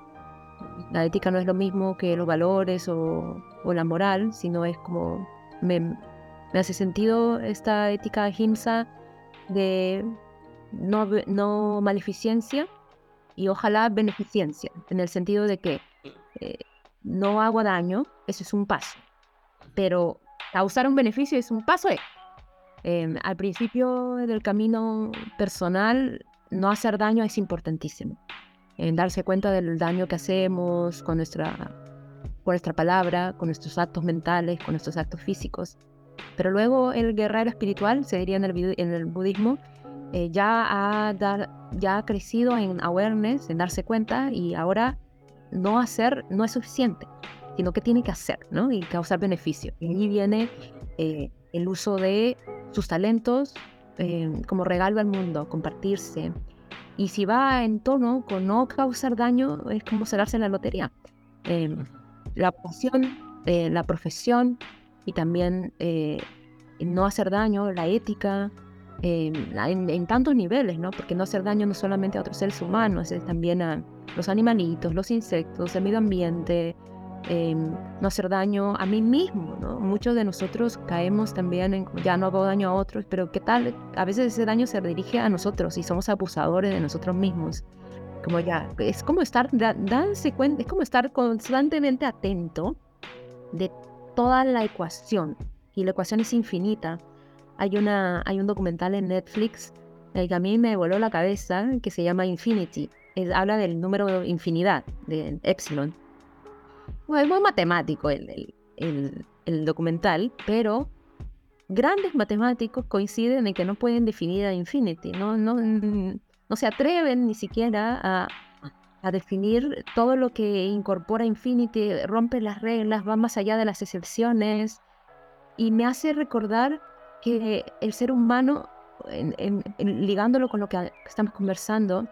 C: la ética no es lo mismo que los valores o, o la moral, sino es como me, me, hace sentido esta ética ahimsa de no, no y ojalá beneficencia, en el sentido de que eh, no hago daño, eso es un paso, pero causar un beneficio es un paso. Eh. Al principio del camino personal, no hacer daño es importantísimo. En darse cuenta del daño que hacemos con nuestra, con nuestra palabra, con nuestros actos mentales, con nuestros actos físicos. Pero luego el guerrero espiritual, se diría en el, en el budismo, eh, ya, ha crecido en awareness, en darse cuenta, y ahora no hacer no es suficiente, sino que tiene que hacer, ¿no? Y causar beneficio. Y allí viene eh, el uso de sus talentos eh, como regalo al mundo, compartirse. Y si va en tono con no causar daño, es como cerrarse en la lotería. Eh, la pasión, eh, la profesión y también no hacer daño, la ética, en, en, tantos niveles, ¿no? Porque no hacer daño no solamente a otros seres humanos, es también a los animalitos, los insectos, el medio ambiente, Em, no hacer daño a mí mismo, ¿no? Muchos de nosotros caemos también en, ya no hago daño a otros, pero ¿qué tal? A veces ese daño se dirige a nosotros y somos abusadores de nosotros mismos. Como ya, es como estar, darse cuenta, es como estar constantemente atento de toda la ecuación. Y la ecuación es infinita. Hay, una, hay un documental en Netflix que a mí me voló la cabeza que se llama Infinity. habla del número infinidad, de Epsilon. Es muy matemático el, el, documental, pero grandes matemáticos coinciden en que no pueden definir a Infinity, no, no, no se atreven ni siquiera a, definir todo lo que incorpora Infinity, rompe las reglas, va más allá de las excepciones. Y me hace recordar que el ser humano, ligándolo con lo que estamos conversando,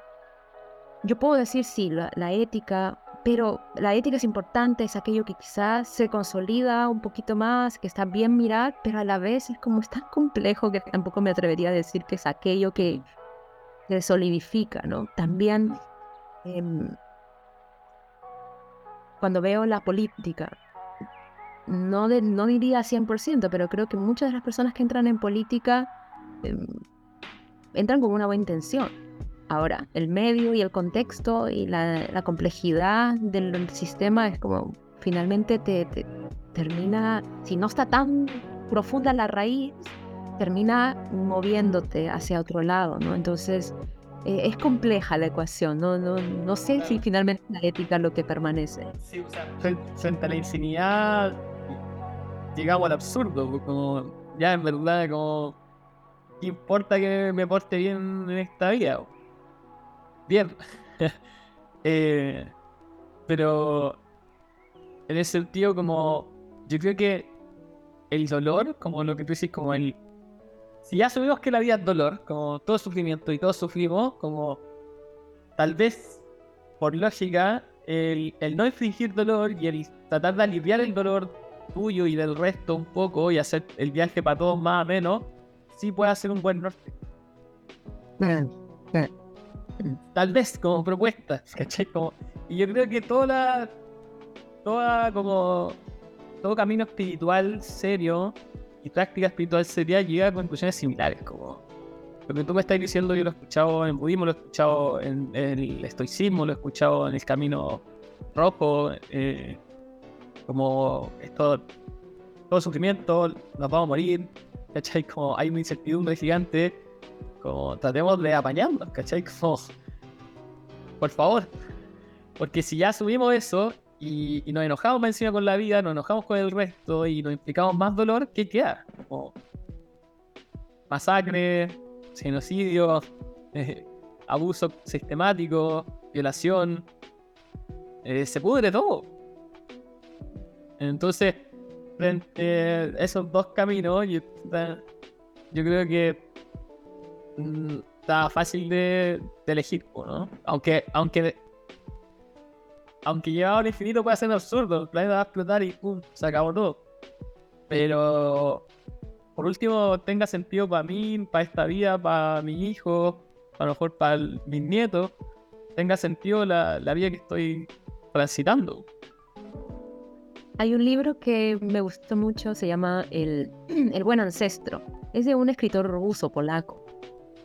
C: yo puedo decir sí, la ética pero la ética es importante, es aquello que quizás se consolida un poquito más, que está bien mirar, pero a la vez es como es tan complejo que tampoco me atrevería a decir que es aquello que, que solidifica, ¿no? También em, cuando veo la política, no, no diría 100%, pero creo que muchas de las personas que entran en política em, entran con una buena intención Ahora, el medio y el contexto y la, complejidad del sistema es como finalmente te, termina, si no está tan profunda la raíz, termina moviéndote hacia otro lado, ¿no? Entonces, eh, es compleja la ecuación, ¿no? No, no sé si finalmente la ética es lo que permanece.
B: Sí, o sea, frente a la infinidad, llegamos al absurdo, como ya en verdad, como, ¿qué importa que me porte bien en esta vida? bien. (laughs) Eh, pero en ese sentido, como yo creo que el dolor, como lo que tú dices, como el. Si ya sabemos que la vida es dolor, como todo sufrimiento y todos sufrimos, como tal vez por lógica, el, el no infligir dolor y el tratar de aliviar el dolor tuyo y del resto un poco y hacer el viaje para todos más o menos, sí puede ser un buen norte. Tal vez como propuesta, ¿cachai? Como, y yo creo que toda la. Toda como. todo camino espiritual serio y práctica espiritual seria llega a conclusiones similares, como lo que tú me estás diciendo yo lo he escuchado en el budismo, lo he escuchado en, el estoicismo, lo he escuchado en el camino rojo, eh, como esto, todo sufrimiento, nos vamos a morir, ¿cachai? Como hay una incertidumbre gigante, como tratemos de apañarnos, ¿cachai? Como, por favor, porque si ya asumimos eso y, nos enojamos más encima con la vida, nos enojamos con el resto y nos implicamos más dolor, ¿qué queda? Como masacre, genocidio, (laughs) abuso sistemático, violación, eh, se pudre todo. Entonces, frente a esos dos caminos, yo, creo que mm, está fácil de, elegir, ¿no? Aunque, aunque, aunque llevado al infinito puede ser absurdo, el planeta va a explotar y ¡pum! se acabó todo. Pero por último tenga sentido para mí, para esta vida, para mi hijo, a lo mejor para mis nietos, tenga sentido la, la vida que estoy transitando.
C: Hay un libro que me gustó mucho, se llama El, (clears throat) El buen ancestro. Es de un escritor ruso, polaco.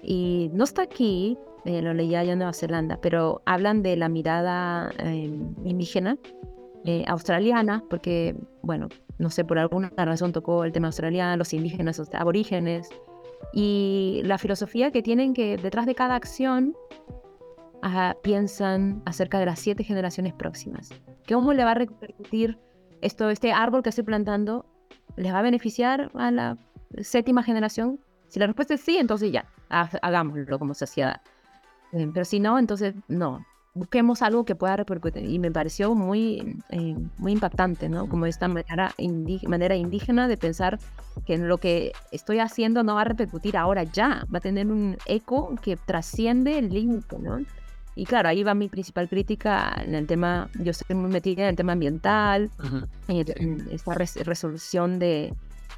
C: Y no está aquí, eh, lo leía allá en Nueva Zelanda, pero hablan de la mirada em, indígena eh, australiana, porque, bueno, no sé, por alguna razón tocó el tema australiano, los indígenas, los aborígenes, y la filosofía que tienen que detrás de cada acción piensan acerca de las siete generaciones próximas. ¿Cómo le va a repercutir esto, este árbol que estoy plantando? ¿Les va a beneficiar a la séptima generación? Si la respuesta es sí, entonces ya, hagámoslo como sociedad. Eh, pero si no, entonces no busquemos algo que pueda repercutir. Y me pareció muy, eh, muy impactante, ¿no? Como esta manera, manera indígena de pensar que lo que estoy haciendo no va a repercutir ahora ya, va a tener un eco que trasciende el límite, ¿no? Y claro, ahí va mi principal crítica en el tema, yo estoy muy metida en el tema ambiental, en, esta resolución de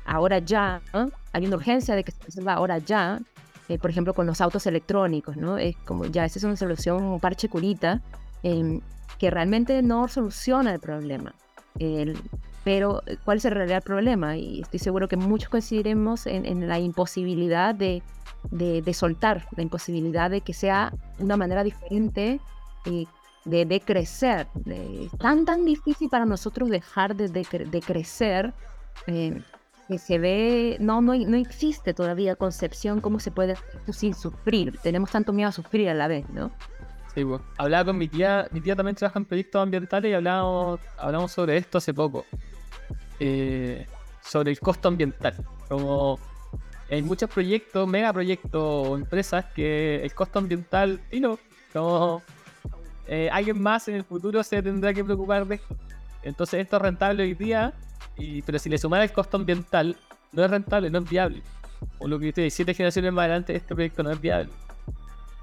C: ahora ya, ¿no? hay una urgencia de que se resuelva ahora ya, eh, por ejemplo, con los autos electrónicos, ¿no? Es como ya esa es una solución, un parche curita, em, que realmente no soluciona el problema. pero, ¿cuál es el realidad problema? Y estoy seguro que muchos coincidiremos en, la imposibilidad de, de, soltar, la imposibilidad de que sea una manera diferente eh, de, de, crecer. es tan, tan difícil para nosotros dejar de, de crecer. Eh, que se ve, no, no, no existe todavía concepción cómo se puede hacer sin sufrir. Tenemos tanto miedo a sufrir a la vez, ¿no?
B: Sí, pues. Hablaba con mi tía, mi tía también trabaja en proyectos ambientales y hablamos, hablamos sobre esto hace poco. Eh, sobre el costo ambiental. Como hay muchos proyectos, megaproyectos o empresas que el costo ambiental, y no, como eh, alguien más en el futuro se tendrá que preocupar de esto. Entonces esto es rentable hoy día pero si le sumara el costo ambiental, no es rentable, no es viable. O lo que dice, siete generaciones más adelante, este proyecto no es viable.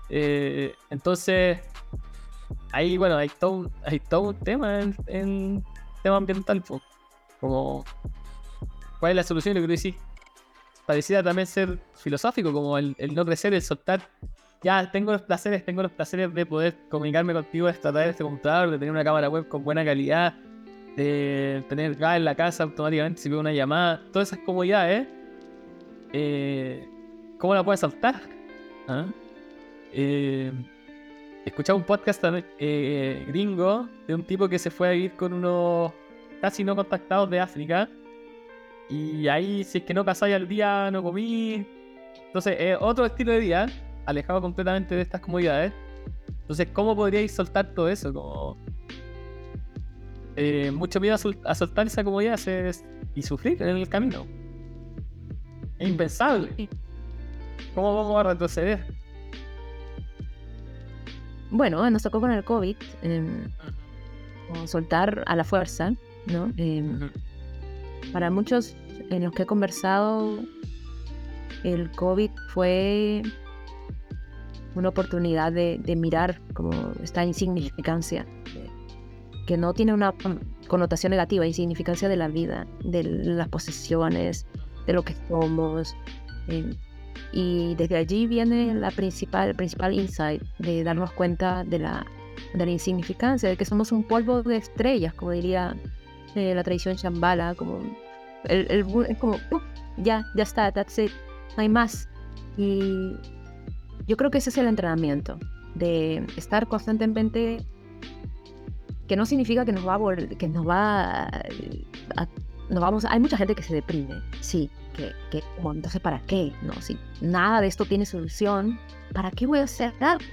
B: Eh, entonces, ahí, bueno, hay todo un, hay todo un tema en, tema ambiental. Como, ¿cuál es la solución? Lo que tú decís, parecía también ser filosófico, como el, no crecer, el soltar. Ya tengo los placeres, tengo los placeres de poder comunicarme contigo, de tratar este computador, de tener una cámara web con buena calidad, de tener gas en la casa automáticamente si veo una llamada, todas esas comodidades, eh, ¿cómo la puedes saltar? ¿Ah? Eh, escuchaba un podcast eh, gringo de un tipo que se fue a vivir con unos casi no contactados de África. Y ahí, si es que no casáis al día, no comí. Entonces, es otro estilo de vida, alejado completamente de estas comodidades. Entonces, ¿cómo podríais soltar todo eso? Como eh, mucho miedo a, soltar esa comodidad y sufrir en el camino. Es impensable. ¿Cómo vamos a retroceder?
C: Bueno, nos tocó con el COVID, em, soltar a la fuerza, ¿no? Em, para muchos en los que he conversado, el COVID fue una oportunidad de, de mirar como esta insignificancia que no tiene una connotación negativa, insignificancia de la vida, de las posesiones, de lo que somos. Eh, y desde allí viene la principal, el principal insight de darnos cuenta de la, de la insignificancia, de que somos un polvo de estrellas, como diría la tradición Shambhala, como el, el es como ¡pum! ya, ya está, that's it, no hay más. Y yo creo que ese es el entrenamiento, de estar constantemente, que no significa que nos va a que nos va a, a- nos vamos, hay mucha gente que se deprime, sí, que, que como, entonces ¿para qué? No, si nada de esto tiene solución, ¿para qué voy a hacer algo?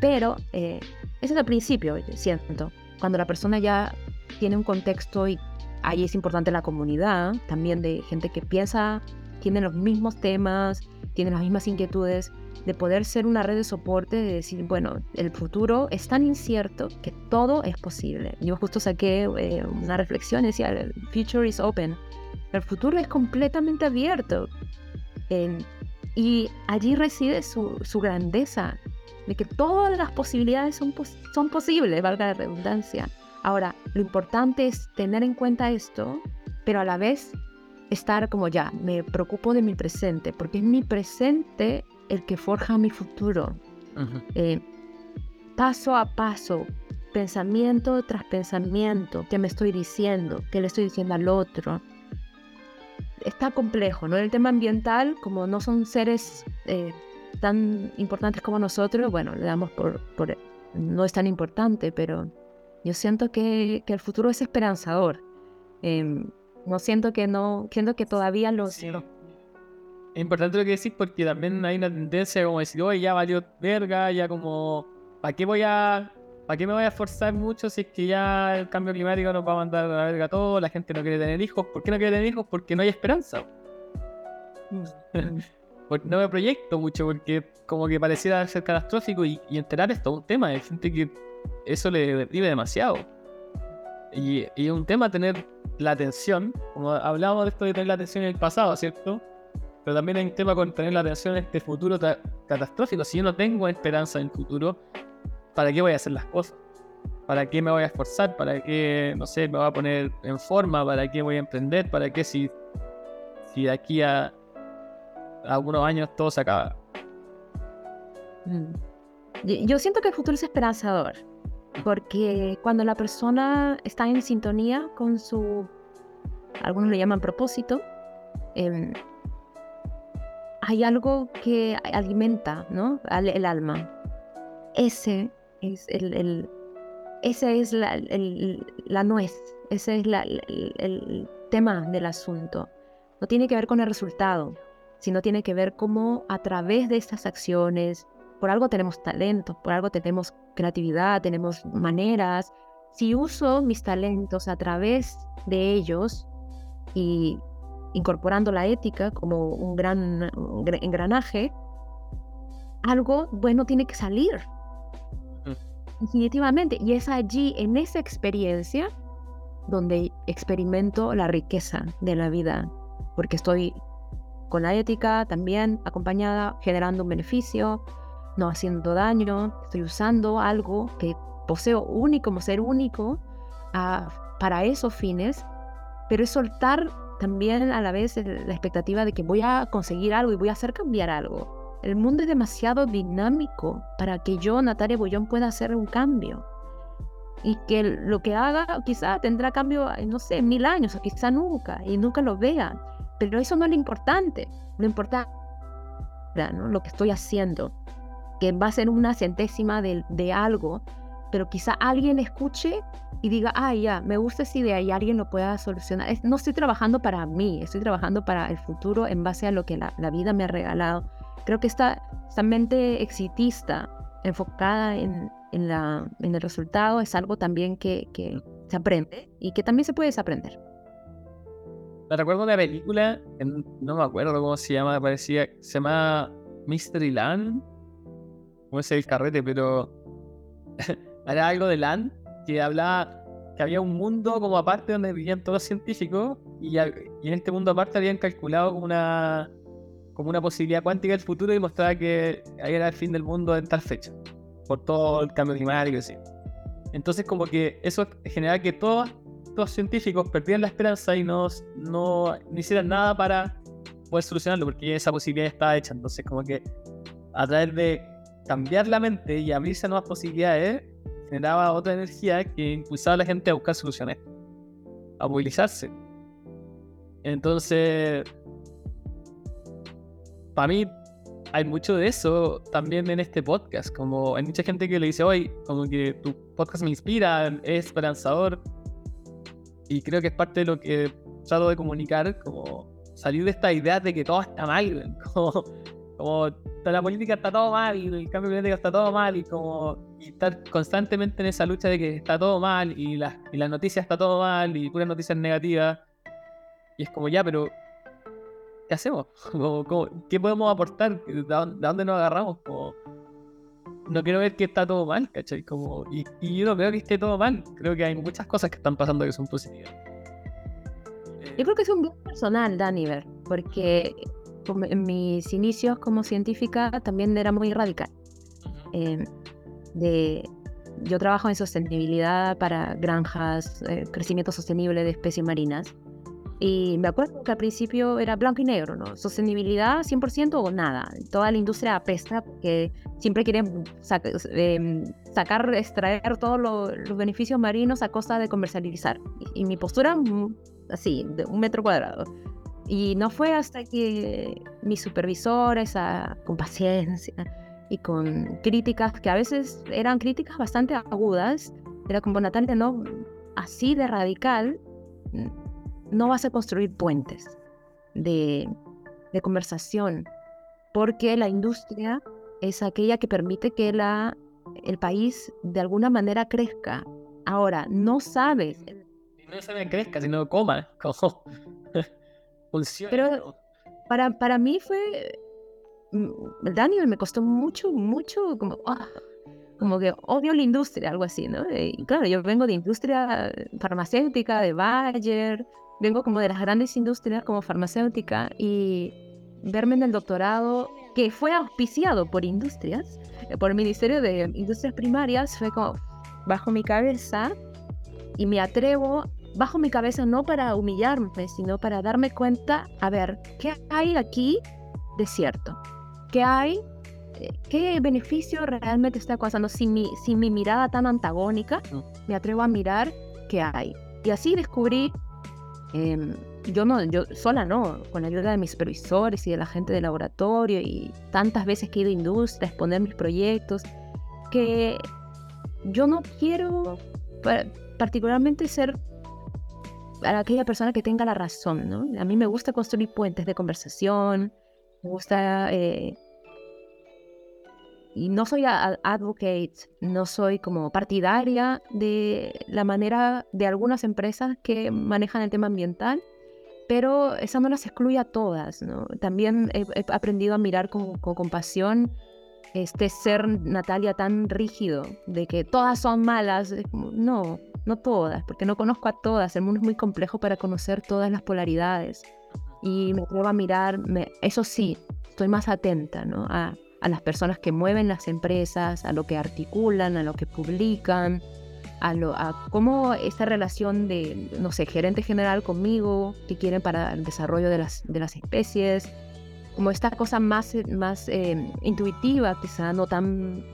C: Pero eh, ese es el principio, siento, cuando la persona ya tiene un contexto y ahí es importante la comunidad, también de gente que piensa, tiene los mismos temas, tiene las mismas inquietudes, de poder ser una red de soporte, de decir, bueno, el futuro es tan incierto que todo es posible. Yo justo saqué eh, una reflexión, decía, el future is open. El futuro es completamente abierto. Y allí reside su, su grandeza, de que todas las posibilidades son, pos- son posibles, valga la redundancia. Ahora, lo importante es tener en cuenta esto, pero a la vez estar como ya, me preocupo de mi presente, porque es mi presente el que forja mi futuro. Eh, paso a paso, pensamiento tras pensamiento, que me estoy diciendo, que le estoy diciendo al otro. Está complejo, ¿no? El tema ambiental, como no son seres eh, tan importantes como nosotros, bueno, le damos por, por- no es tan importante, pero yo siento que, que el futuro es esperanzador. Em, no siento que no, siento que todavía los,
B: Sí. Es importante lo que decís porque también hay una tendencia como decir, oye, ya valió verga, ya como, ¿para qué voy a, para qué me voy a esforzar mucho si es que ya el cambio climático nos va a mandar a la verga todo, la gente no quiere tener hijos? ¿Por qué no quiere tener hijos? Porque no hay esperanza. (laughs) Porque no me proyecto mucho porque como que pareciera ser catastrófico y, y enterar es todo un tema. Hay gente que eso le deprime demasiado. Y, un tema tener la atención, como hablábamos de esto de tener la atención en el pasado, ¿cierto? Pero también hay un tema con tener la atención en este futuro ta- catastrófico. Si yo no tengo esperanza en el futuro, ¿para qué voy a hacer las cosas? ¿Para qué me voy a esforzar? ¿Para qué, no sé, me voy a poner en forma? ¿Para qué voy a emprender? ¿Para qué si, si de aquí a, algunos años todo se acaba?
C: Mm. Yo siento que el futuro es esperanzador, porque cuando la persona está en sintonía con su, algunos le llaman propósito, em, hay algo que alimenta, ¿no? al- el alma. Ese es el, el- es la, el- la nuez, ese es la- el, el tema del asunto. No tiene que ver con el resultado, sino tiene que ver cómo a través de estas acciones, por algo tenemos talento, por algo tenemos creatividad, tenemos maneras. Si uso mis talentos a través de ellos y incorporando la ética como un gran engranaje, algo bueno tiene que salir. Definitivamente. Y es allí, en esa experiencia, donde experimento la riqueza de la vida, porque estoy con la ética también acompañada, generando un beneficio, no haciendo daño, estoy usando algo que poseo único como ser único ah, para esos fines, pero es soltar también a la vez la expectativa de que voy a conseguir algo y voy a hacer cambiar algo. El mundo es demasiado dinámico para que yo, Natalia Bollón, pueda hacer un cambio. Y que lo que haga quizá tendrá cambio, eh, no sé, mil años o quizá nunca, y nunca lo vea. Pero eso no es lo importante. Lo importante ¿no? lo que estoy haciendo, que va a ser una centésima de, de algo, pero quizá alguien escuche y diga, ah, ya, me gusta esa idea y alguien lo pueda solucionar. Es- no estoy trabajando para mí, estoy trabajando para el futuro en base a lo que la, la vida me ha regalado. Creo que esta, esta mente exitista, enfocada en, en, la, en el resultado, es algo también que, que se aprende y que también se puede desaprender.
B: Me recuerdo una película, que n- no me acuerdo cómo se llama, parecía, se llama Mystery Land, no sé el carrete, pero (laughs) era algo de Land, que hablaba que había un mundo como aparte donde vivían todos los científicos y, y en este mundo aparte habían calculado como una, como una posibilidad cuántica del futuro y mostraba que ahí era el fin del mundo en tal fecha, por todo el cambio climático y así. Entonces como que eso generaba que todos los científicos perdían la esperanza y no, no, no hicieran nada para poder solucionarlo, porque esa posibilidad estaba hecha. Entonces, como que a través de cambiar la mente y abrirse a nuevas posibilidades, generaba otra energía que impulsaba a la gente a buscar soluciones. a movilizarse. Entonces, para mí hay mucho de eso también en este podcast. Como hay mucha gente que le dice hoy, como que tu podcast me inspira, es esperanzador. Y creo que es parte de lo que trato de comunicar, como salir de esta idea de que todo está mal, (laughs) como, como la política está todo mal, y el cambio climático está todo mal, y como y estar constantemente en esa lucha de que está todo mal, y las, y las noticias está todo mal, y puras noticias negativas. Y es como ya, pero ¿qué hacemos? (laughs) ¿Qué podemos aportar? ¿De dónde, nos agarramos? Como, no quiero ver que está todo mal, ¿cachai? Como, y, y, yo no creo que esté todo mal. Creo que hay muchas cosas que están pasando que son positivas.
C: Yo creo que es un bien personal, Daniver, porque en mis inicios como científica también era muy radical. Em, de, yo trabajo en sostenibilidad para granjas, eh, crecimiento sostenible de especies marinas. Y me acuerdo que al principio era blanco y negro, ¿no? Sostenibilidad 100% o nada. Toda la industria apesta porque siempre quieren em, sacar, extraer todos los beneficios marinos a costa de comercializar. Y, mi postura, mm, así, de un metro cuadrado. Y no fue hasta que mi supervisora, esa, con paciencia y con críticas que a veces eran críticas bastante agudas, era como Natalia, no, así de radical, no vas a construir puentes de, conversación, porque la industria es aquella que permite que la, el país de alguna manera crezca. Ahora, no sabes.
B: No sabes crezca, sino coma, (laughs) como funciona.
C: Pero para, para mí fue. Mm, Daniel me costó mucho, mucho, como, ah, como que odio la industria, algo así, ¿no? Y claro, yo vengo de industria farmacéutica, de Bayer, vengo como de las grandes industrias como farmacéutica y verme en el doctorado que fue auspiciado por industrias, eh, por el Ministerio de Industrias Primarias, fue como bajo mi cabeza y me atrevo bajo mi cabeza no para humillarme, sino para darme cuenta, a ver, ¿qué hay aquí de cierto? ¿Qué hay? Eh, ¿Qué beneficio realmente está causando? Sin mi, sin mi mirada tan antagónica, me atrevo a mirar qué hay. Y así descubrí Em, yo no, yo sola no, con la ayuda de mis supervisores y de la gente del laboratorio y tantas veces que he ido a industria a exponer mis proyectos, que yo no quiero particularmente ser aquella persona que tenga la razón, ¿no? A mí me gusta construir puentes de conversación, me gusta eh, y no soy advocate, no soy como partidaria de la manera de algunas empresas que manejan el tema ambiental, pero esa no las excluye a todas. ¿no? También he, aprendido a mirar con, compasión este ser Natalia tan rígido, de que todas son malas. No, no todas, porque no conozco a todas. El mundo es muy complejo para conocer todas las polaridades. Y me atrevo a mirar, eso sí, estoy más atenta ¿no? a, las personas que mueven las empresas, a lo que articulan, a lo que publican, a, lo, a cómo esta relación de, no sé, gerente general conmigo, que quieren para el desarrollo de las, de las especies, como esta cosa más, más eh, intuitiva, quizá no tan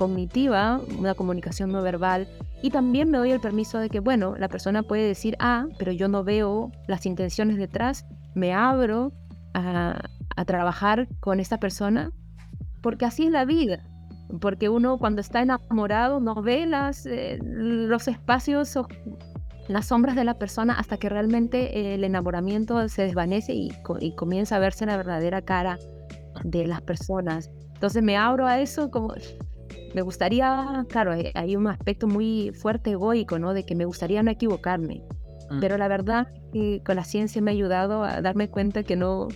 C: cognitiva, una comunicación no verbal. Y también me doy el permiso de que, bueno, la persona puede decir, ah, pero yo no veo las intenciones detrás, me abro a, a trabajar con esta persona porque así es la vida. Porque uno cuando está enamorado no ve las, eh, los espacios o las sombras de la persona hasta que realmente el enamoramiento se desvanece y, comienza a verse la verdadera cara de las personas. Entonces me abro a eso como me gustaría, claro, hay un aspecto muy fuerte egoico, ¿no? De que me gustaría no equivocarme. Mm. Pero la verdad que con la ciencia me ha ayudado a darme cuenta que no,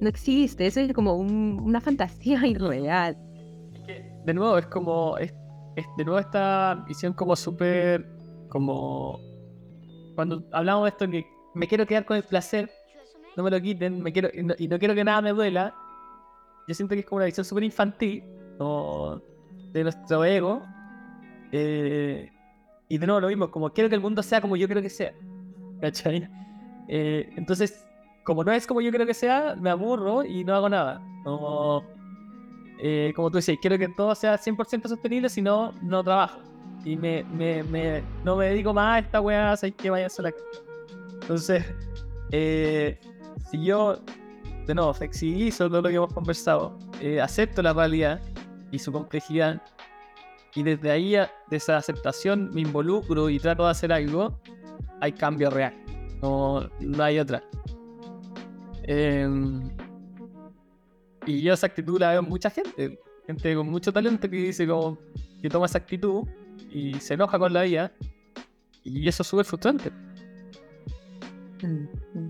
C: no existe, eso es como una fantasía (laughs) irreal.
B: de nuevo, es como, es, de nuevo esta visión como súper, como, cuando hablamos de esto que me quiero quedar con el placer, no me lo quiten, me quiero, y no, quiero que nada me duela, yo siento que es como una visión súper infantil, de nuestro ego, eh, y de nuevo lo mismo, como quiero que el mundo sea como yo quiero que sea. ¿Cachai? Eh, entonces, como no es como yo creo que sea, me aburro y no hago nada. Como, eh, como tú decías, quiero que todo sea 100% sostenible, si no, no trabajo. Y me, me, me, no me dedico más a esta weá, así que vaya a la... Entonces, eh, si yo, de nuevo, flexibilizo todo lo que hemos conversado, eh, acepto la realidad y su complejidad, y desde ahí, de esa aceptación, me involucro y trato de hacer algo, hay cambio real. No, no hay otra. Em, y yo esa actitud la veo en mucha gente. Gente con mucho talento que dice como que toma esa actitud y se enoja con la vida. Y eso es súper frustrante.
C: Mm, mm.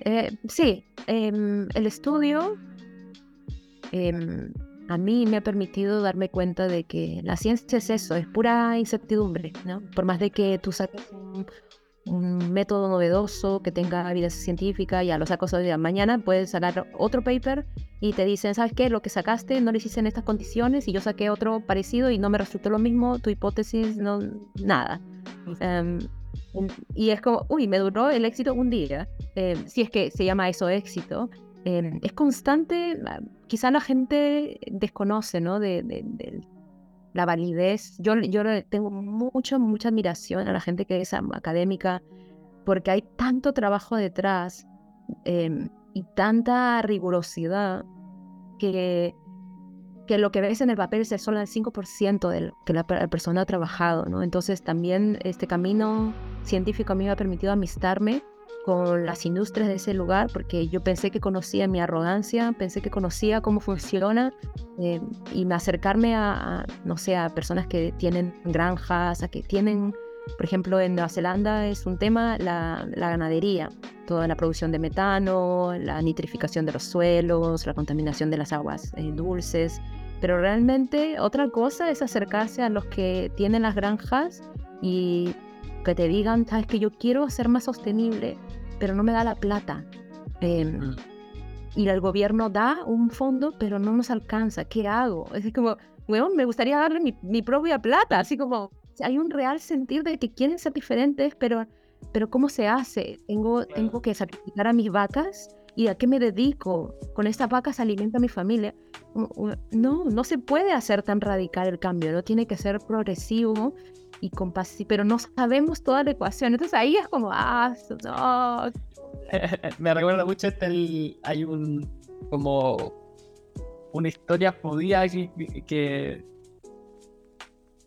C: Eh, sí, em, el estudio em, a mí me ha permitido darme cuenta de que la ciencia es eso, es pura incertidumbre, ¿no? Por más de que tú saques un, un método novedoso que tenga evidencia científica, ya lo sacas hoy día. Mañana puedes sacar otro paper y te dicen, ¿sabes qué? Lo que sacaste no lo hiciste en estas condiciones y yo saqué otro parecido y no me resultó lo mismo, tu hipótesis, no, nada. Em, y es como, uy, me duró el éxito un día, em, si es que se llama eso éxito. Em, es constante, ah, quizá la gente desconoce, ¿no? de, la validez. Yo, tengo mucha, mucha admiración a la gente que es académica porque hay tanto trabajo detrás em, y tanta rigurosidad que, que lo que ves en el papel es solo el 5% de lo que la, persona ha trabajado. ¿no? Entonces también este camino científico a mí me ha permitido amistarme con las industrias de ese lugar, porque yo pensé que conocía mi arrogancia, pensé que conocía cómo funciona, eh, y me acercarme a, no sé, a personas que tienen granjas, a que tienen, por ejemplo, en Nueva Zelanda es un tema la, ganadería, toda la producción de metano, la nitrificación de los suelos, la contaminación de las aguas eh, dulces, pero realmente otra cosa es acercarse a los que tienen las granjas y que te digan, sabes que yo quiero ser más sostenible, pero no me da la plata. Em, mm. Y el gobierno da un fondo, pero no nos alcanza. ¿Qué hago? Es como, bueno, me gustaría darle mi, propia plata. Así como, hay un real sentir de que quieren ser diferentes, pero, pero ¿cómo se hace? Tengo, tengo que sacrificar a mis vacas ¿Y a qué me dedico? Con estas vacas alimento a mi familia. No, no se puede hacer tan radical el cambio, no tiene que ser progresivo y compasivo, pero no sabemos toda la ecuación. Entonces ahí es como, ah, no. (laughs)
B: me recuerda mucho este, hay un, como, una historia judía que, que,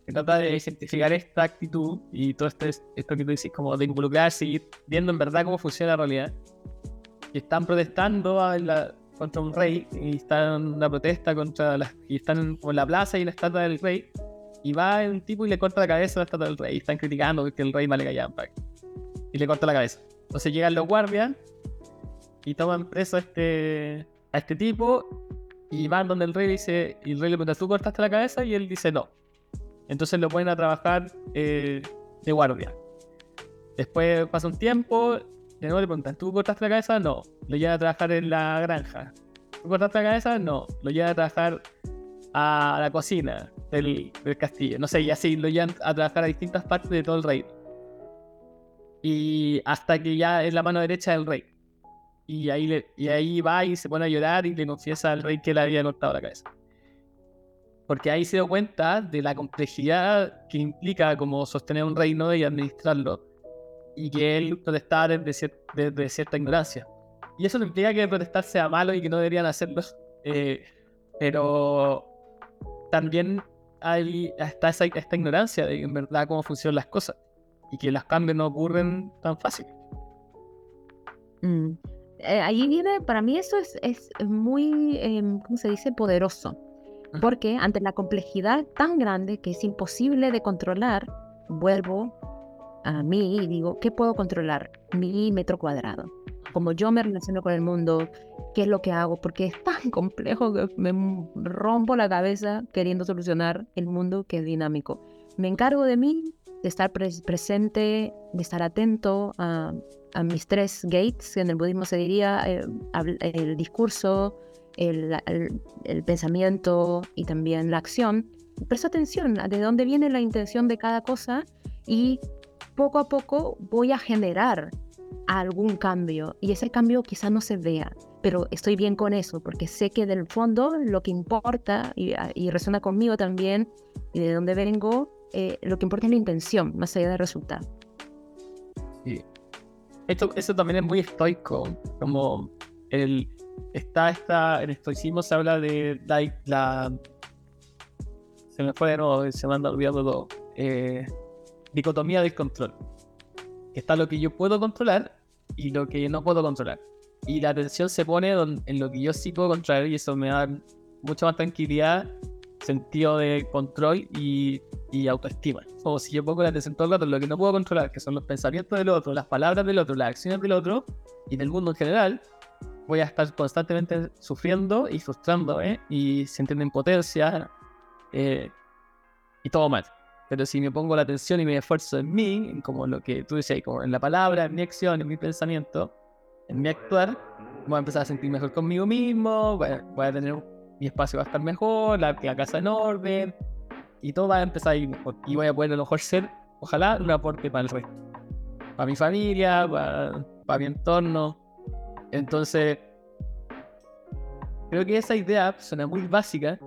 B: trata de identificar esta actitud y todo esto, esto que tú dices, como de involucrarse y viendo en verdad cómo funciona la realidad y están protestando contra un rey y están en una protesta contra las y están en la plaza y la estatua del rey y va un tipo y le corta la cabeza a la estatua del rey están criticando que el rey vale callampa y le corta la cabeza entonces llegan los guardias y toman preso a este a este tipo y van donde el rey dice el rey le pregunta ¿tú cortaste la cabeza? y él dice no entonces lo ponen a trabajar eh, de guardia después pasa un tiempo de nuevo le preguntan, ¿tú cortaste la cabeza? No. Lo lleva a trabajar en la granja. ¿Tú cortaste la cabeza? No. Lo lleva a trabajar a la cocina del, castillo. No sé, y así lo llevan a trabajar a distintas partes de todo el reino. Y hasta que ya es la mano derecha del rey. Y ahí, y ahí va y se pone a llorar y le confiesa al rey que le había cortado la cabeza. Porque ahí se dio cuenta de la complejidad que implica como sostener un reino y administrarlo y que él protestaba desde, desde, cierta ignorancia. Y eso no implica que protestar sea malo y que no deberían hacerlo, eh, pero también hay, está esa, esta ignorancia de en verdad cómo funcionan las cosas y que los cambios no ocurren tan fácil.
C: Mm. Eh, ahí viene, para mí eso es, es muy, em, ¿cómo se dice?, poderoso. Porque ante la complejidad tan grande que es imposible de controlar, vuelvo a mí y digo, ¿qué puedo controlar? Mi metro cuadrado. Como yo me relaciono con el mundo, ¿qué es lo que hago? Porque es tan complejo que me rompo la cabeza queriendo solucionar el mundo que es dinámico. Me encargo de mí, de estar presente, de estar atento a, mis tres gates, que en el budismo se diría eh, el discurso, el, el, pensamiento y también la acción. Presto atención a de dónde viene la intención de cada cosa y poco a poco voy a generar algún cambio y ese cambio quizá no se vea, pero estoy bien con eso porque sé que del fondo lo que importa y, ah, resuena conmigo también y de dónde vengo, eh, lo que importa es la intención más allá del resultado.
B: Sí. esto, eso también es muy estoico, como el, está esta, en estoicismo se habla de la, la se me fue de nuevo, se me anda olvidando todo, eh, dicotomía del control. Está lo que yo puedo controlar y lo que no puedo controlar. Y la atención se pone en lo que yo sí puedo controlar y eso me da mucha más tranquilidad, sentido de control y, y autoestima. Como si yo pongo la atención todo el rato en lo que no puedo controlar, que son los pensamientos del otro, las palabras del otro, las acciones del otro y del mundo en general, voy a estar constantemente sufriendo y frustrando, ¿eh? Y sintiendo impotencia eh, y todo mal. Pero si me pongo la atención y me esfuerzo en mí, como lo que tú decías, como en la palabra, en mi acción, en mi pensamiento, en mi actuar, voy a empezar a sentir mejor conmigo mismo, voy a, tener mi espacio va a estar mejor, la, casa en orden, y todo va a empezar a ir mejor. Y voy a poder a lo mejor ser, ojalá, un aporte para el resto. Para mi familia, para, para mi entorno, entonces, creo que esa idea suena muy básica,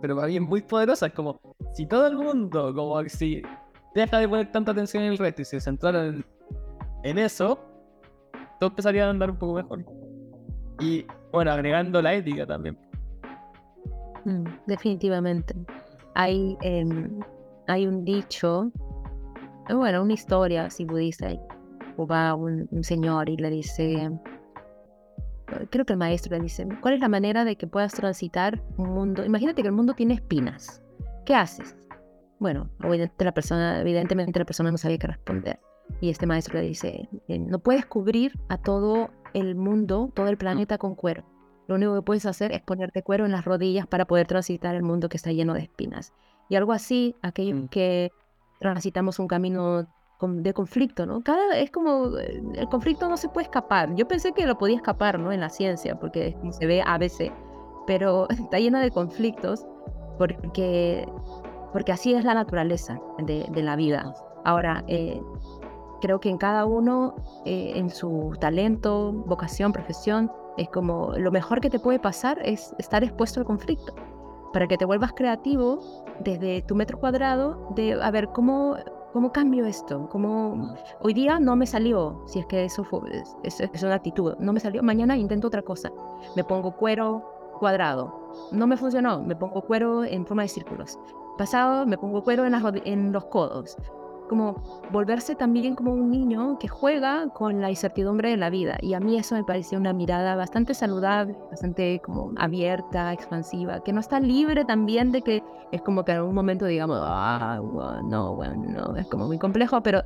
B: pero para mí es muy poderosa. Es como, si todo el mundo, como si deja de poner tanta atención en el resto y se centrara en, eso, todo empezaría a andar un poco mejor. Y bueno, agregando la ética también.
C: Mm, definitivamente. Hay, em, hay un dicho, bueno, una historia así budista, o va un señor y le dice, creo que el maestro le dice, ¿cuál es la manera de que puedas transitar un mundo? Imagínate que el mundo tiene espinas. ¿Qué haces? Bueno, evidentemente la persona, evidentemente la persona no sabía qué responder. Y este maestro le dice, eh, no puedes cubrir a todo el mundo, todo el planeta con cuero. Lo único que puedes hacer es ponerte cuero en las rodillas para poder transitar el mundo que está lleno de espinas. Y algo así, aquellos mm. que transitamos un camino de conflicto, ¿no? Cada, es como, eh, el conflicto no se puede escapar. Yo pensé que lo podía escapar, ¿no? En la ciencia, porque se ve a veces, pero (laughs) está llena de conflictos porque, porque así es la naturaleza de, de la vida. Ahora, eh, creo que en cada uno, eh, en su talento, vocación, profesión, es como lo mejor que te puede pasar es estar expuesto al conflicto para que te vuelvas creativo desde tu metro cuadrado de a ver cómo ¿Cómo cambio esto? ¿Cómo... Hoy día no me salió, si es que eso fue, es, es, una actitud, no me salió, mañana intento otra cosa. Me pongo cuero cuadrado, no me funcionó, me pongo cuero en forma de círculos. Pasado me pongo cuero en, en los codos como volverse también como un niño que juega con la incertidumbre de la vida. Y a mí eso me pareció una mirada bastante saludable, bastante como abierta, expansiva, que no está libre también de que es como que en algún momento digamos, ah, no, bueno, no, es como muy complejo, pero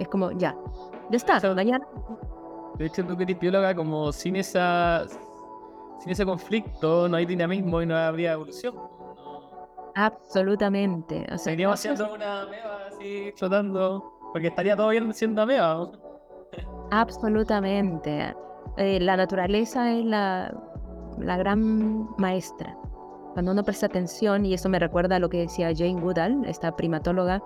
C: es como ya, ya está, mañana.
B: De hecho, tú que eres bióloga, como sin esa sin ese conflicto no hay dinamismo y no habría evolución.
C: Absolutamente.
B: O sea, Seguiríamos haciendo una meba así flotando, porque estaría todo bien siendo ameba.
C: Absolutamente. Eh, la naturaleza es la, la gran maestra. Cuando uno presta atención, y eso me recuerda a lo que decía Jane Goodall, esta primatóloga,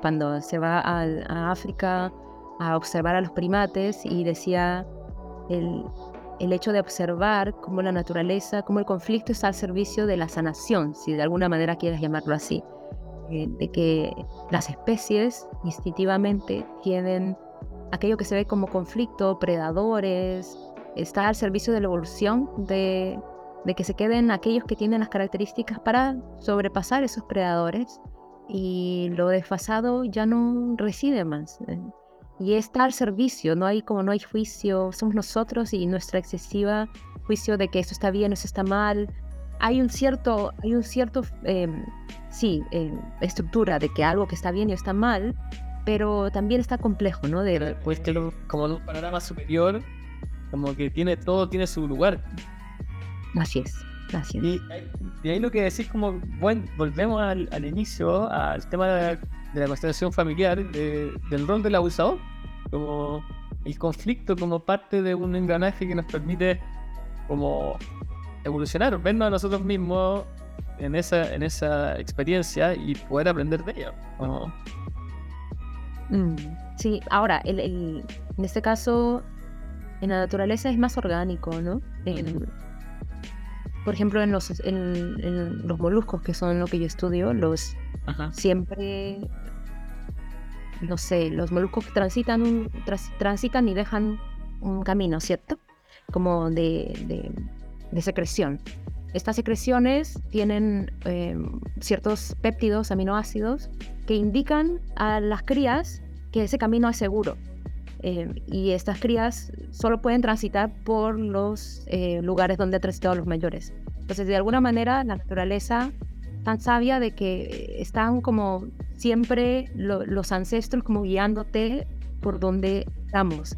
C: cuando se va a, a África a observar a los primates y decía el, el hecho de observar cómo la naturaleza, cómo el conflicto está al servicio de la sanación, si de alguna manera quieres llamarlo así, eh, de que las especies instintivamente tienen aquello que se ve como conflicto, predadores, está al servicio de la evolución, de, de que se queden aquellos que tienen las características para sobrepasar esos predadores y lo desfasado ya no reside más y está al servicio, no hay como no hay juicio, somos nosotros y nuestra excesiva juicio de que esto está bien, eso está mal. Hay un cierto, hay un cierto, em, sí, em, estructura de que algo que está bien y está mal, pero también está complejo, ¿no? De,
B: pues que como un panorama superior, como que tiene todo, tiene su lugar.
C: Así es, así es.
B: Y, ahí lo que decís, como, bueno, volvemos al, inicio, al tema de la, constelación familiar, del rol del abusador como el conflicto como parte de un engranaje que nos permite como evolucionar, vernos a nosotros mismos en esa, en esa experiencia y poder aprender de ella.
C: Mm, sí, ahora, el, en este caso, en la naturaleza es más orgánico, ¿no? por ejemplo, en los, en, los moluscos, que son lo que yo estudio, los siempre no sé, los moluscos transitan, un, transitan y dejan un camino, ¿cierto? Como de, de, secreción. Estas secreciones tienen em, ciertos péptidos, aminoácidos, que indican a las crías que ese camino es seguro. Em, y estas crías solo pueden transitar por los eh, lugares donde han transitado los mayores. Entonces, de alguna manera, la naturaleza tan sabia de que están como siempre los ancestros como guiándote por donde estamos.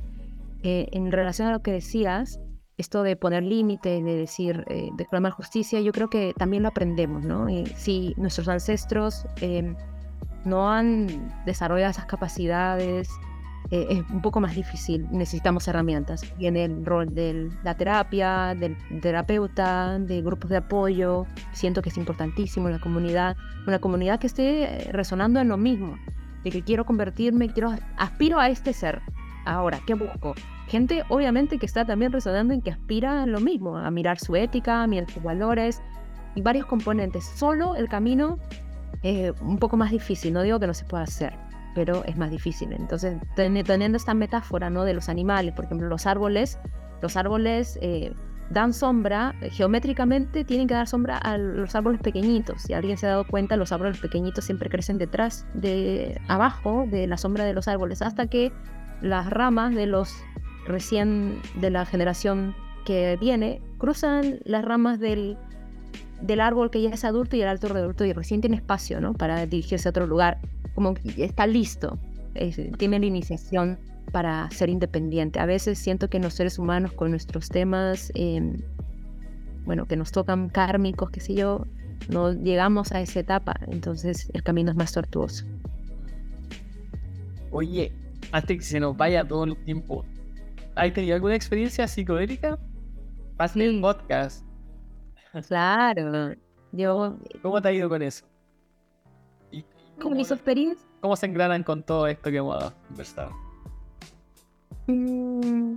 C: Eh, en relación a lo que decías, esto de poner límite, de decir, eh, de reclamar justicia, yo creo que también lo aprendemos, ¿no? Y si nuestros ancestros em, no han desarrollado esas capacidades, eh, es un poco más difícil, necesitamos herramientas. Viene el rol de la terapia, del terapeuta, de grupos de apoyo, siento que es importantísimo la comunidad, una comunidad que esté eh, resonando en lo mismo, de que quiero convertirme, quiero, aspiro a este ser. Ahora, ¿qué busco? Gente obviamente que está también resonando en que aspira a lo mismo, a mirar su ética, a mirar sus valores y varios componentes. Solo el camino es un poco más difícil, no digo que no se pueda hacer, pero es más difícil. Entonces, teniendo esta metáfora ¿no? de los animales, por ejemplo, los árboles, los árboles eh, dan sombra, eh, geométricamente tienen que dar sombra a los árboles pequeñitos. Si alguien se ha dado cuenta, los árboles pequeñitos siempre crecen detrás, de abajo de la sombra de los árboles, hasta que las ramas de los recién de la generación que viene cruzan las ramas del, del árbol que ya es adulto y el alto adulto y recién tiene espacio ¿no? para dirigirse a otro lugar como está listo, tiene la iniciación para ser independiente. A veces siento que los seres humanos con nuestros temas, em, bueno, que nos tocan kármicos, qué sé yo, no llegamos a esa etapa, entonces el camino es más tortuoso.
B: Oye, antes que se nos vaya todo el tiempo, ¿hay tenido alguna experiencia psicodélica? Hazle un podcast.
C: Claro, yo...
B: ¿Cómo te ha ido con eso?
C: ¿Cómo, mis experiencias?
B: ¿Cómo se engranan con todo esto que hemos conversado?
C: Mm,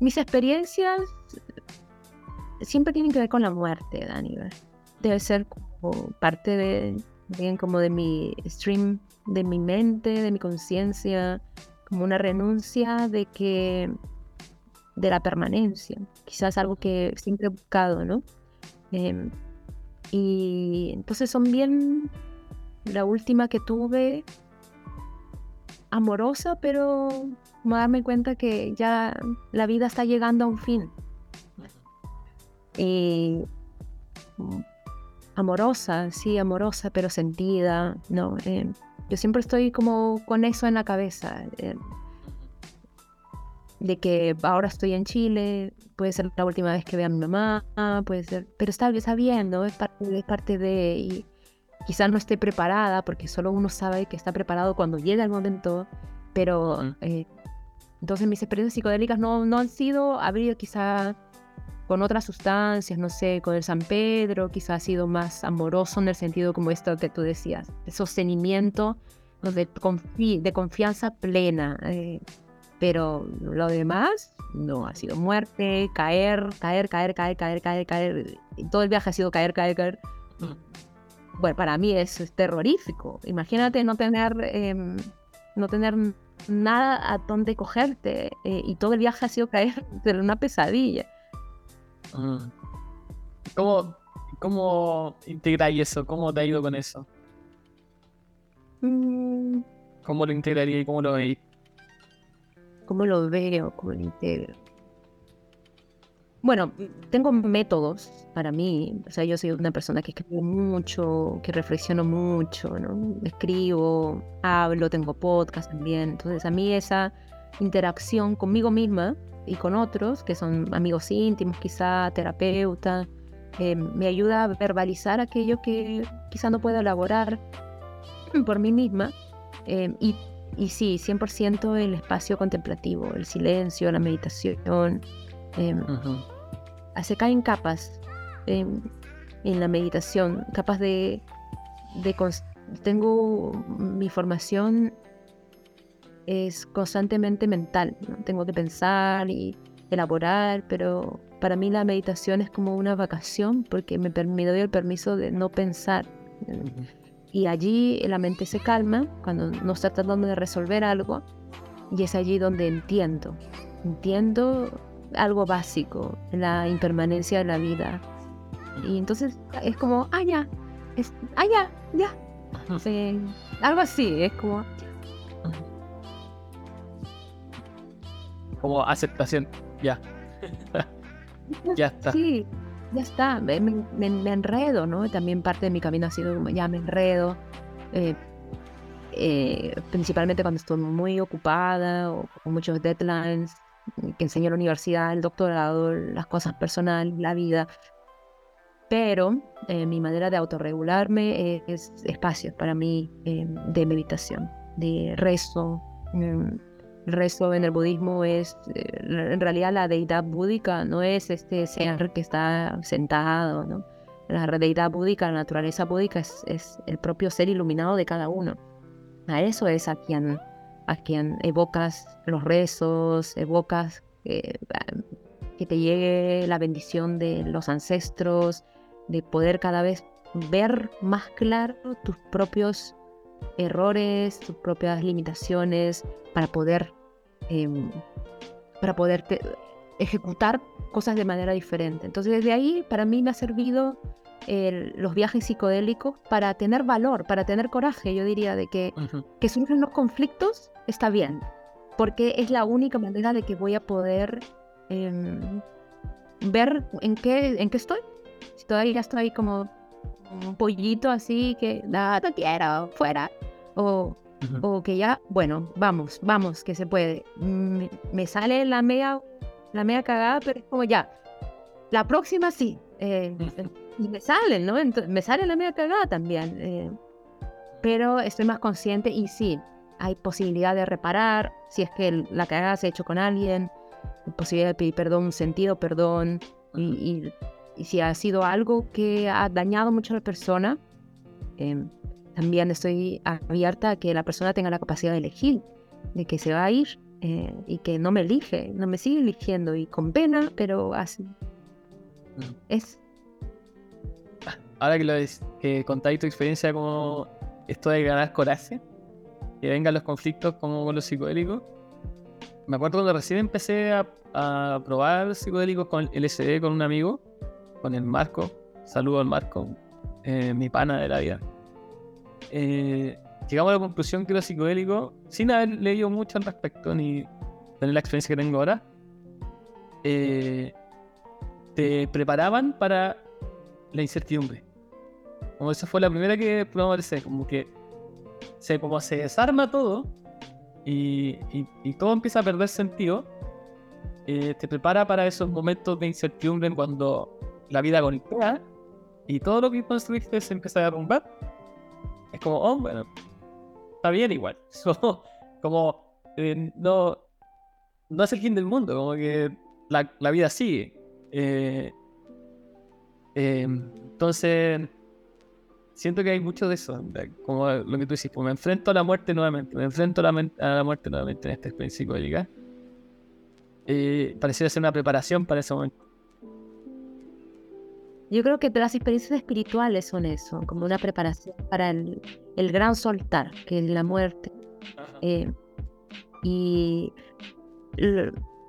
C: mis experiencias siempre tienen que ver con la muerte, Dani. Debe ser como parte de, bien como de mi stream, de mi mente, de mi conciencia, como una renuncia de que de la permanencia. Quizás algo que siempre he buscado, ¿no? Em, y entonces son bien la última que tuve amorosa, pero me darme cuenta que ya la vida está llegando a un fin. Y mm, amorosa, sí, amorosa, pero sentida, ¿no? Eh, yo siempre estoy como con eso en la cabeza. Eh, de que ahora estoy en Chile, puede ser la última vez que vea a mi mamá, puede ser, pero está, está bien, ¿no? Es parte, es parte de quizás no esté preparada, porque solo uno sabe que está preparado cuando llega el momento, pero eh, entonces mis experiencias psicodélicas no, no han sido abrir quizá con otras sustancias, no sé, con el San Pedro, quizá ha sido más amoroso en el sentido como esto que tú decías, de sostenimiento, de, de confianza plena. Eh, pero lo demás no ha sido muerte, caer, caer, caer, caer, caer, caer, caer. Todo el viaje ha sido caer, caer, caer bueno, para mí eso es terrorífico. Imagínate no tener, em, no tener nada a dónde cogerte eh, y todo el viaje ha sido caer (laughs) de una pesadilla.
B: ¿Cómo, ¿Cómo integráis eso? ¿Cómo te ha ido con eso? Mm. ¿Cómo lo integraría y cómo lo veis?
C: ¿Cómo lo veo? ¿Cómo lo integro? Bueno, tengo métodos para mí. O sea, yo soy una persona que escribe mucho, que reflexiono mucho, ¿no? Escribo, hablo, tengo podcast también. Entonces, a mí esa interacción conmigo misma y con otros, que son amigos íntimos, quizá terapeuta, eh, me ayuda a verbalizar aquello que quizá no puedo elaborar por mí misma. Eh, y, y sí, 100% el espacio contemplativo, el silencio, la meditación eh, Se caen capas em, en la meditación, capas de, de tengo mi formación es constantemente mental, tengo que pensar y elaborar, pero para mí la meditación es como una vacación porque me, me doy el permiso de no pensar. y allí la mente se calma cuando no está tratando de resolver algo y es allí donde entiendo, entiendo algo básico, la impermanencia de la vida. Y entonces es como, ah, ya, es, ah, ya, ya. Sí, algo así, es como...
B: Como aceptación, ya. (laughs) ya está.
C: Sí, ya está, me, me- me enredo, ¿no? También parte de mi camino ha sido como, ya me enredo, eh, eh, principalmente cuando estoy muy ocupada o con muchos deadlines, eh, que enseño en la universidad, el doctorado, las cosas personales, la vida. Pero eh, mi manera de autorregularme es espacios para mí eh, de meditación, de rezo. El rezo en el budismo es, eh, en realidad la deidad búdica no es este ser que está sentado, ¿no? La deidad búdica, la naturaleza búdica es, es el propio ser iluminado de cada uno. A eso es a quien, a quien evocas los rezos, evocas eh, que te llegue la bendición de los ancestros, de poder cada vez ver más claro tus propios errores, tus propias limitaciones, para poder, em, para poder te- ejecutar cosas de manera diferente. Entonces desde ahí para mí me ha servido el- los viajes psicodélicos para tener valor, para tener coraje, yo diría, de que,
B: Ujú.
C: que surjan los conflictos, está bien, porque es la única manera de que voy a poder em, ver en qué, en qué estoy. Si todavía estoy como un pollito así que "Ah, no, no quiero, fuera. O,
B: Ujú.
C: o que ya, bueno, vamos, vamos, que se puede. Me, me sale la mega, la mega cagada, pero es como ya, la próxima sí. eh, y me salen, ¿no? Entonces, me sale la mega cagada también. eh, pero estoy más consciente y sí, hay posibilidad de reparar, si es que la cagada se ha hecho con alguien, posibilidad de pedir perdón, sentido perdón, y, y- y si ha sido algo que ha dañado mucho a la persona, em, también estoy abierta a que la persona tenga la capacidad de elegir, de que se va a ir eh, y que no me elige, no me sigue eligiendo y con pena, pero así.
B: Mm.
C: Es
B: Ahora que, lo des- que contáis tu experiencia como esto de ganar coraje, que vengan los conflictos como con los psicodélicos. Me acuerdo cuando recién empecé a, a probar psicodélicos con LSD con un amigo, con el Marco. Saludo al Marco, eh, mi pana de la vida. Eh, llegamos a la conclusión que los psicodélicos, sin haber leído mucho al respecto ni tener la experiencia que tengo ahora, eh, te preparaban para la incertidumbre. Como esa fue la primera que probamos LSD, como que se, como se desarma todo y, y- y todo empieza a perder sentido, eh, te prepara para esos momentos de incertidumbre cuando la vida golpea y todo lo que construiste se empieza a derrumbar. Es como, oh, bueno, está bien igual. (laughs) Como, eh, no, no es el fin del mundo, como que la, la vida sigue. Eh, eh, entonces, siento que hay mucho de eso, como lo que tú dices, pues me enfrento a la muerte nuevamente, me enfrento a la, a la muerte nuevamente en esta experiencia psicodélica. Eh, pareciera ser una preparación para ese momento.
C: Yo creo que las experiencias espirituales son eso, como una preparación para el, el gran soltar, que es la muerte. Eh, y,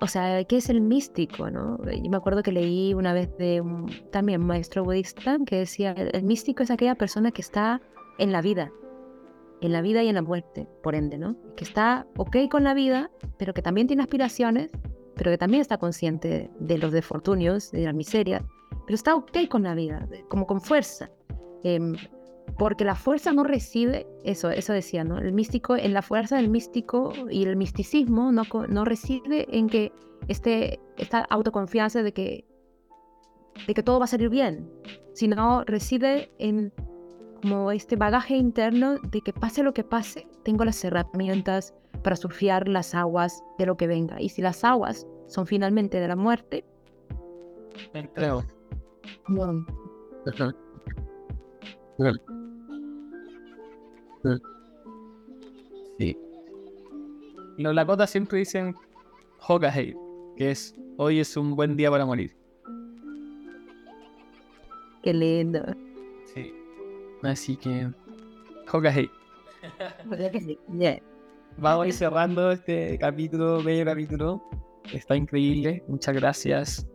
C: o sea, ¿qué es el místico? ¿no? Yo me acuerdo que leí una vez de un también maestro budista que decía, el, el místico es aquella persona que está en la vida, en la vida y en la muerte, por ende, ¿no? Que está ok con la vida, pero que también tiene aspiraciones, pero que también está consciente de los desfortunios, de la miseria, pero está ok con la vida, como con fuerza. Em, porque la fuerza no reside, eso, eso decía, ¿no? El místico, en la fuerza del místico y el misticismo no, no reside en que este, esta autoconfianza de que, de que todo va a salir bien, sino reside en como este bagaje interno de que pase lo que pase, tengo las herramientas para surfear las aguas de lo que venga. Y si las aguas son finalmente de la muerte,
B: Me entrego.
C: No,
B: Sí. Los Lakotas siempre dicen Hokahei, que es hoy es un buen día para morir.
C: qué lindo.
B: Sí. Así que.
C: Yeah.
B: Vamos a ir cerrando este capítulo, medio capítulo. Está increíble. Muchas gracias,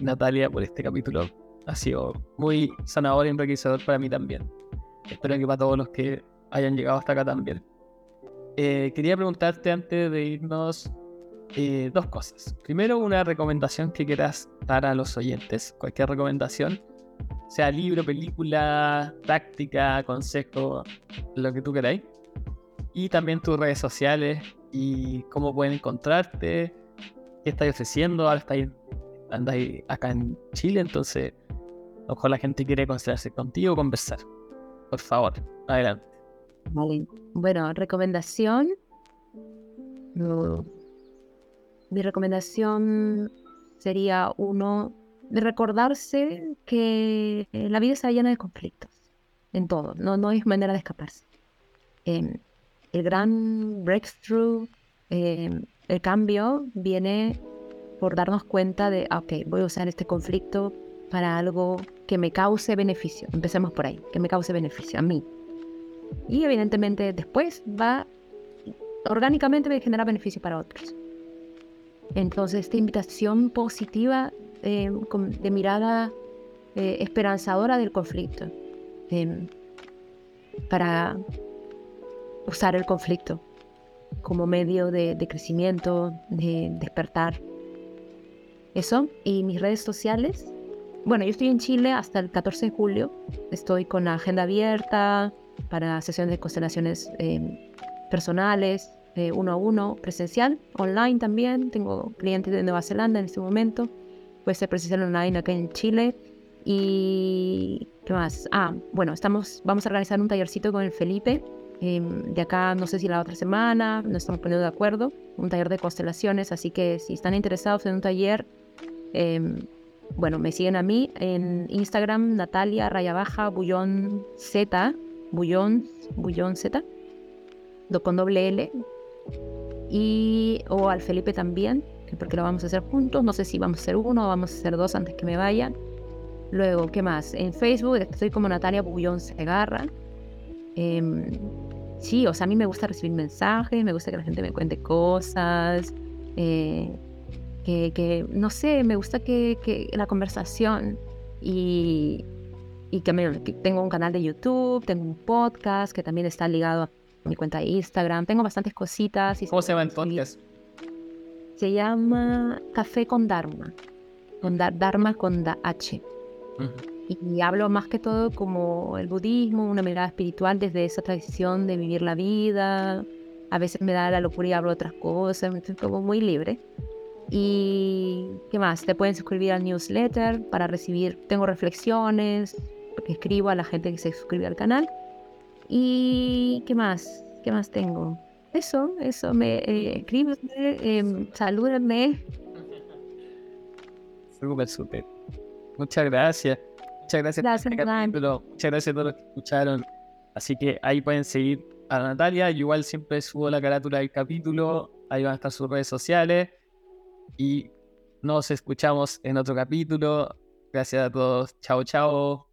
B: Natalia, por este capítulo. Ha sido muy sanador y enriquecedor para mí también. Espero que para todos los que hayan llegado hasta acá también. Eh, quería preguntarte antes de irnos eh, dos cosas. Primero, una recomendación que quieras dar a los oyentes. Cualquier recomendación, sea libro, película, táctica, consejo, lo que tú queráis. Y también tus redes sociales y cómo pueden encontrarte, qué estás ofreciendo. Ahora estáis, andáis acá en Chile, entonces mejor la gente quiere considerarse contigo conversar. Por favor, adelante.
C: Vale. Bueno, recomendación. Mi recomendación sería uno de recordarse que la vida está llena de conflictos en todo, no, no hay manera de escaparse. Em, el gran breakthrough, em, el cambio viene por darnos cuenta de, ah, ok, voy a usar este conflicto para algo que me cause beneficio. Empecemos por ahí, que me cause beneficio a mí. Y evidentemente después va, orgánicamente me genera beneficio para otros. Entonces, esta invitación positiva eh, de mirada eh, esperanzadora del conflicto, em, para usar el conflicto como medio de, de crecimiento, de despertar. Eso, y mis redes sociales. Bueno, yo estoy en Chile hasta el 14 de julio. Estoy con la agenda abierta para sesiones de constelaciones em, personales, eh, uno a uno, presencial, online también. Tengo clientes de Nueva Zelanda en este momento. Puede ser presencial online acá en Chile. Y ¿qué más? Ah, bueno, estamos, vamos a organizar un tallercito con el Felipe. em, de acá, no sé si la otra semana, nos estamos poniendo de acuerdo. Un taller de constelaciones, así que si están interesados en un taller, em, bueno, me siguen a mí en Instagram, Natalia Raya Baja, Bullón Z, Bullón, Bullón Z, con doble L. Y, o al Felipe también, que porque lo vamos a hacer juntos. No sé si vamos a hacer uno o vamos a hacer dos antes que me vayan. Luego, ¿qué más? En Facebook estoy como Natalia Bullón Segarra. Em, sí, o sea, a mí me gusta recibir mensajes, me gusta que la gente me cuente cosas. eh, que, que, no sé, me gusta que, que la conversación y, y que, me- que tengo un canal de YouTube, tengo un podcast que también está ligado a mi cuenta de Instagram, tengo bastantes cositas. Y
B: ¿Cómo se llama el podcast?
C: Se llama Café con Dharma, con Dar- Dharma con da- H. Y hablo más que todo como el budismo, una mirada espiritual desde esa tradición de vivir la vida. A veces me da la locura y hablo de otras cosas, estoy como muy libre. Y qué más, te pueden suscribir al newsletter para recibir, tengo reflexiones, que escribo a la gente que se suscribe al canal. Y qué más, qué más tengo. Eso, eso, me eh, escríbeme, em, salúdenme.
B: Súper, súper. Muchas gracias. Muchas gracias,
C: Gracias,
B: por este capítulo. Muchas gracias a todos los que escucharon. Así que ahí pueden seguir a Natalia. Yo igual siempre subo la carátula del capítulo. Ahí van a estar sus redes sociales. Y nos escuchamos en otro capítulo. Gracias a todos. Chao, chao.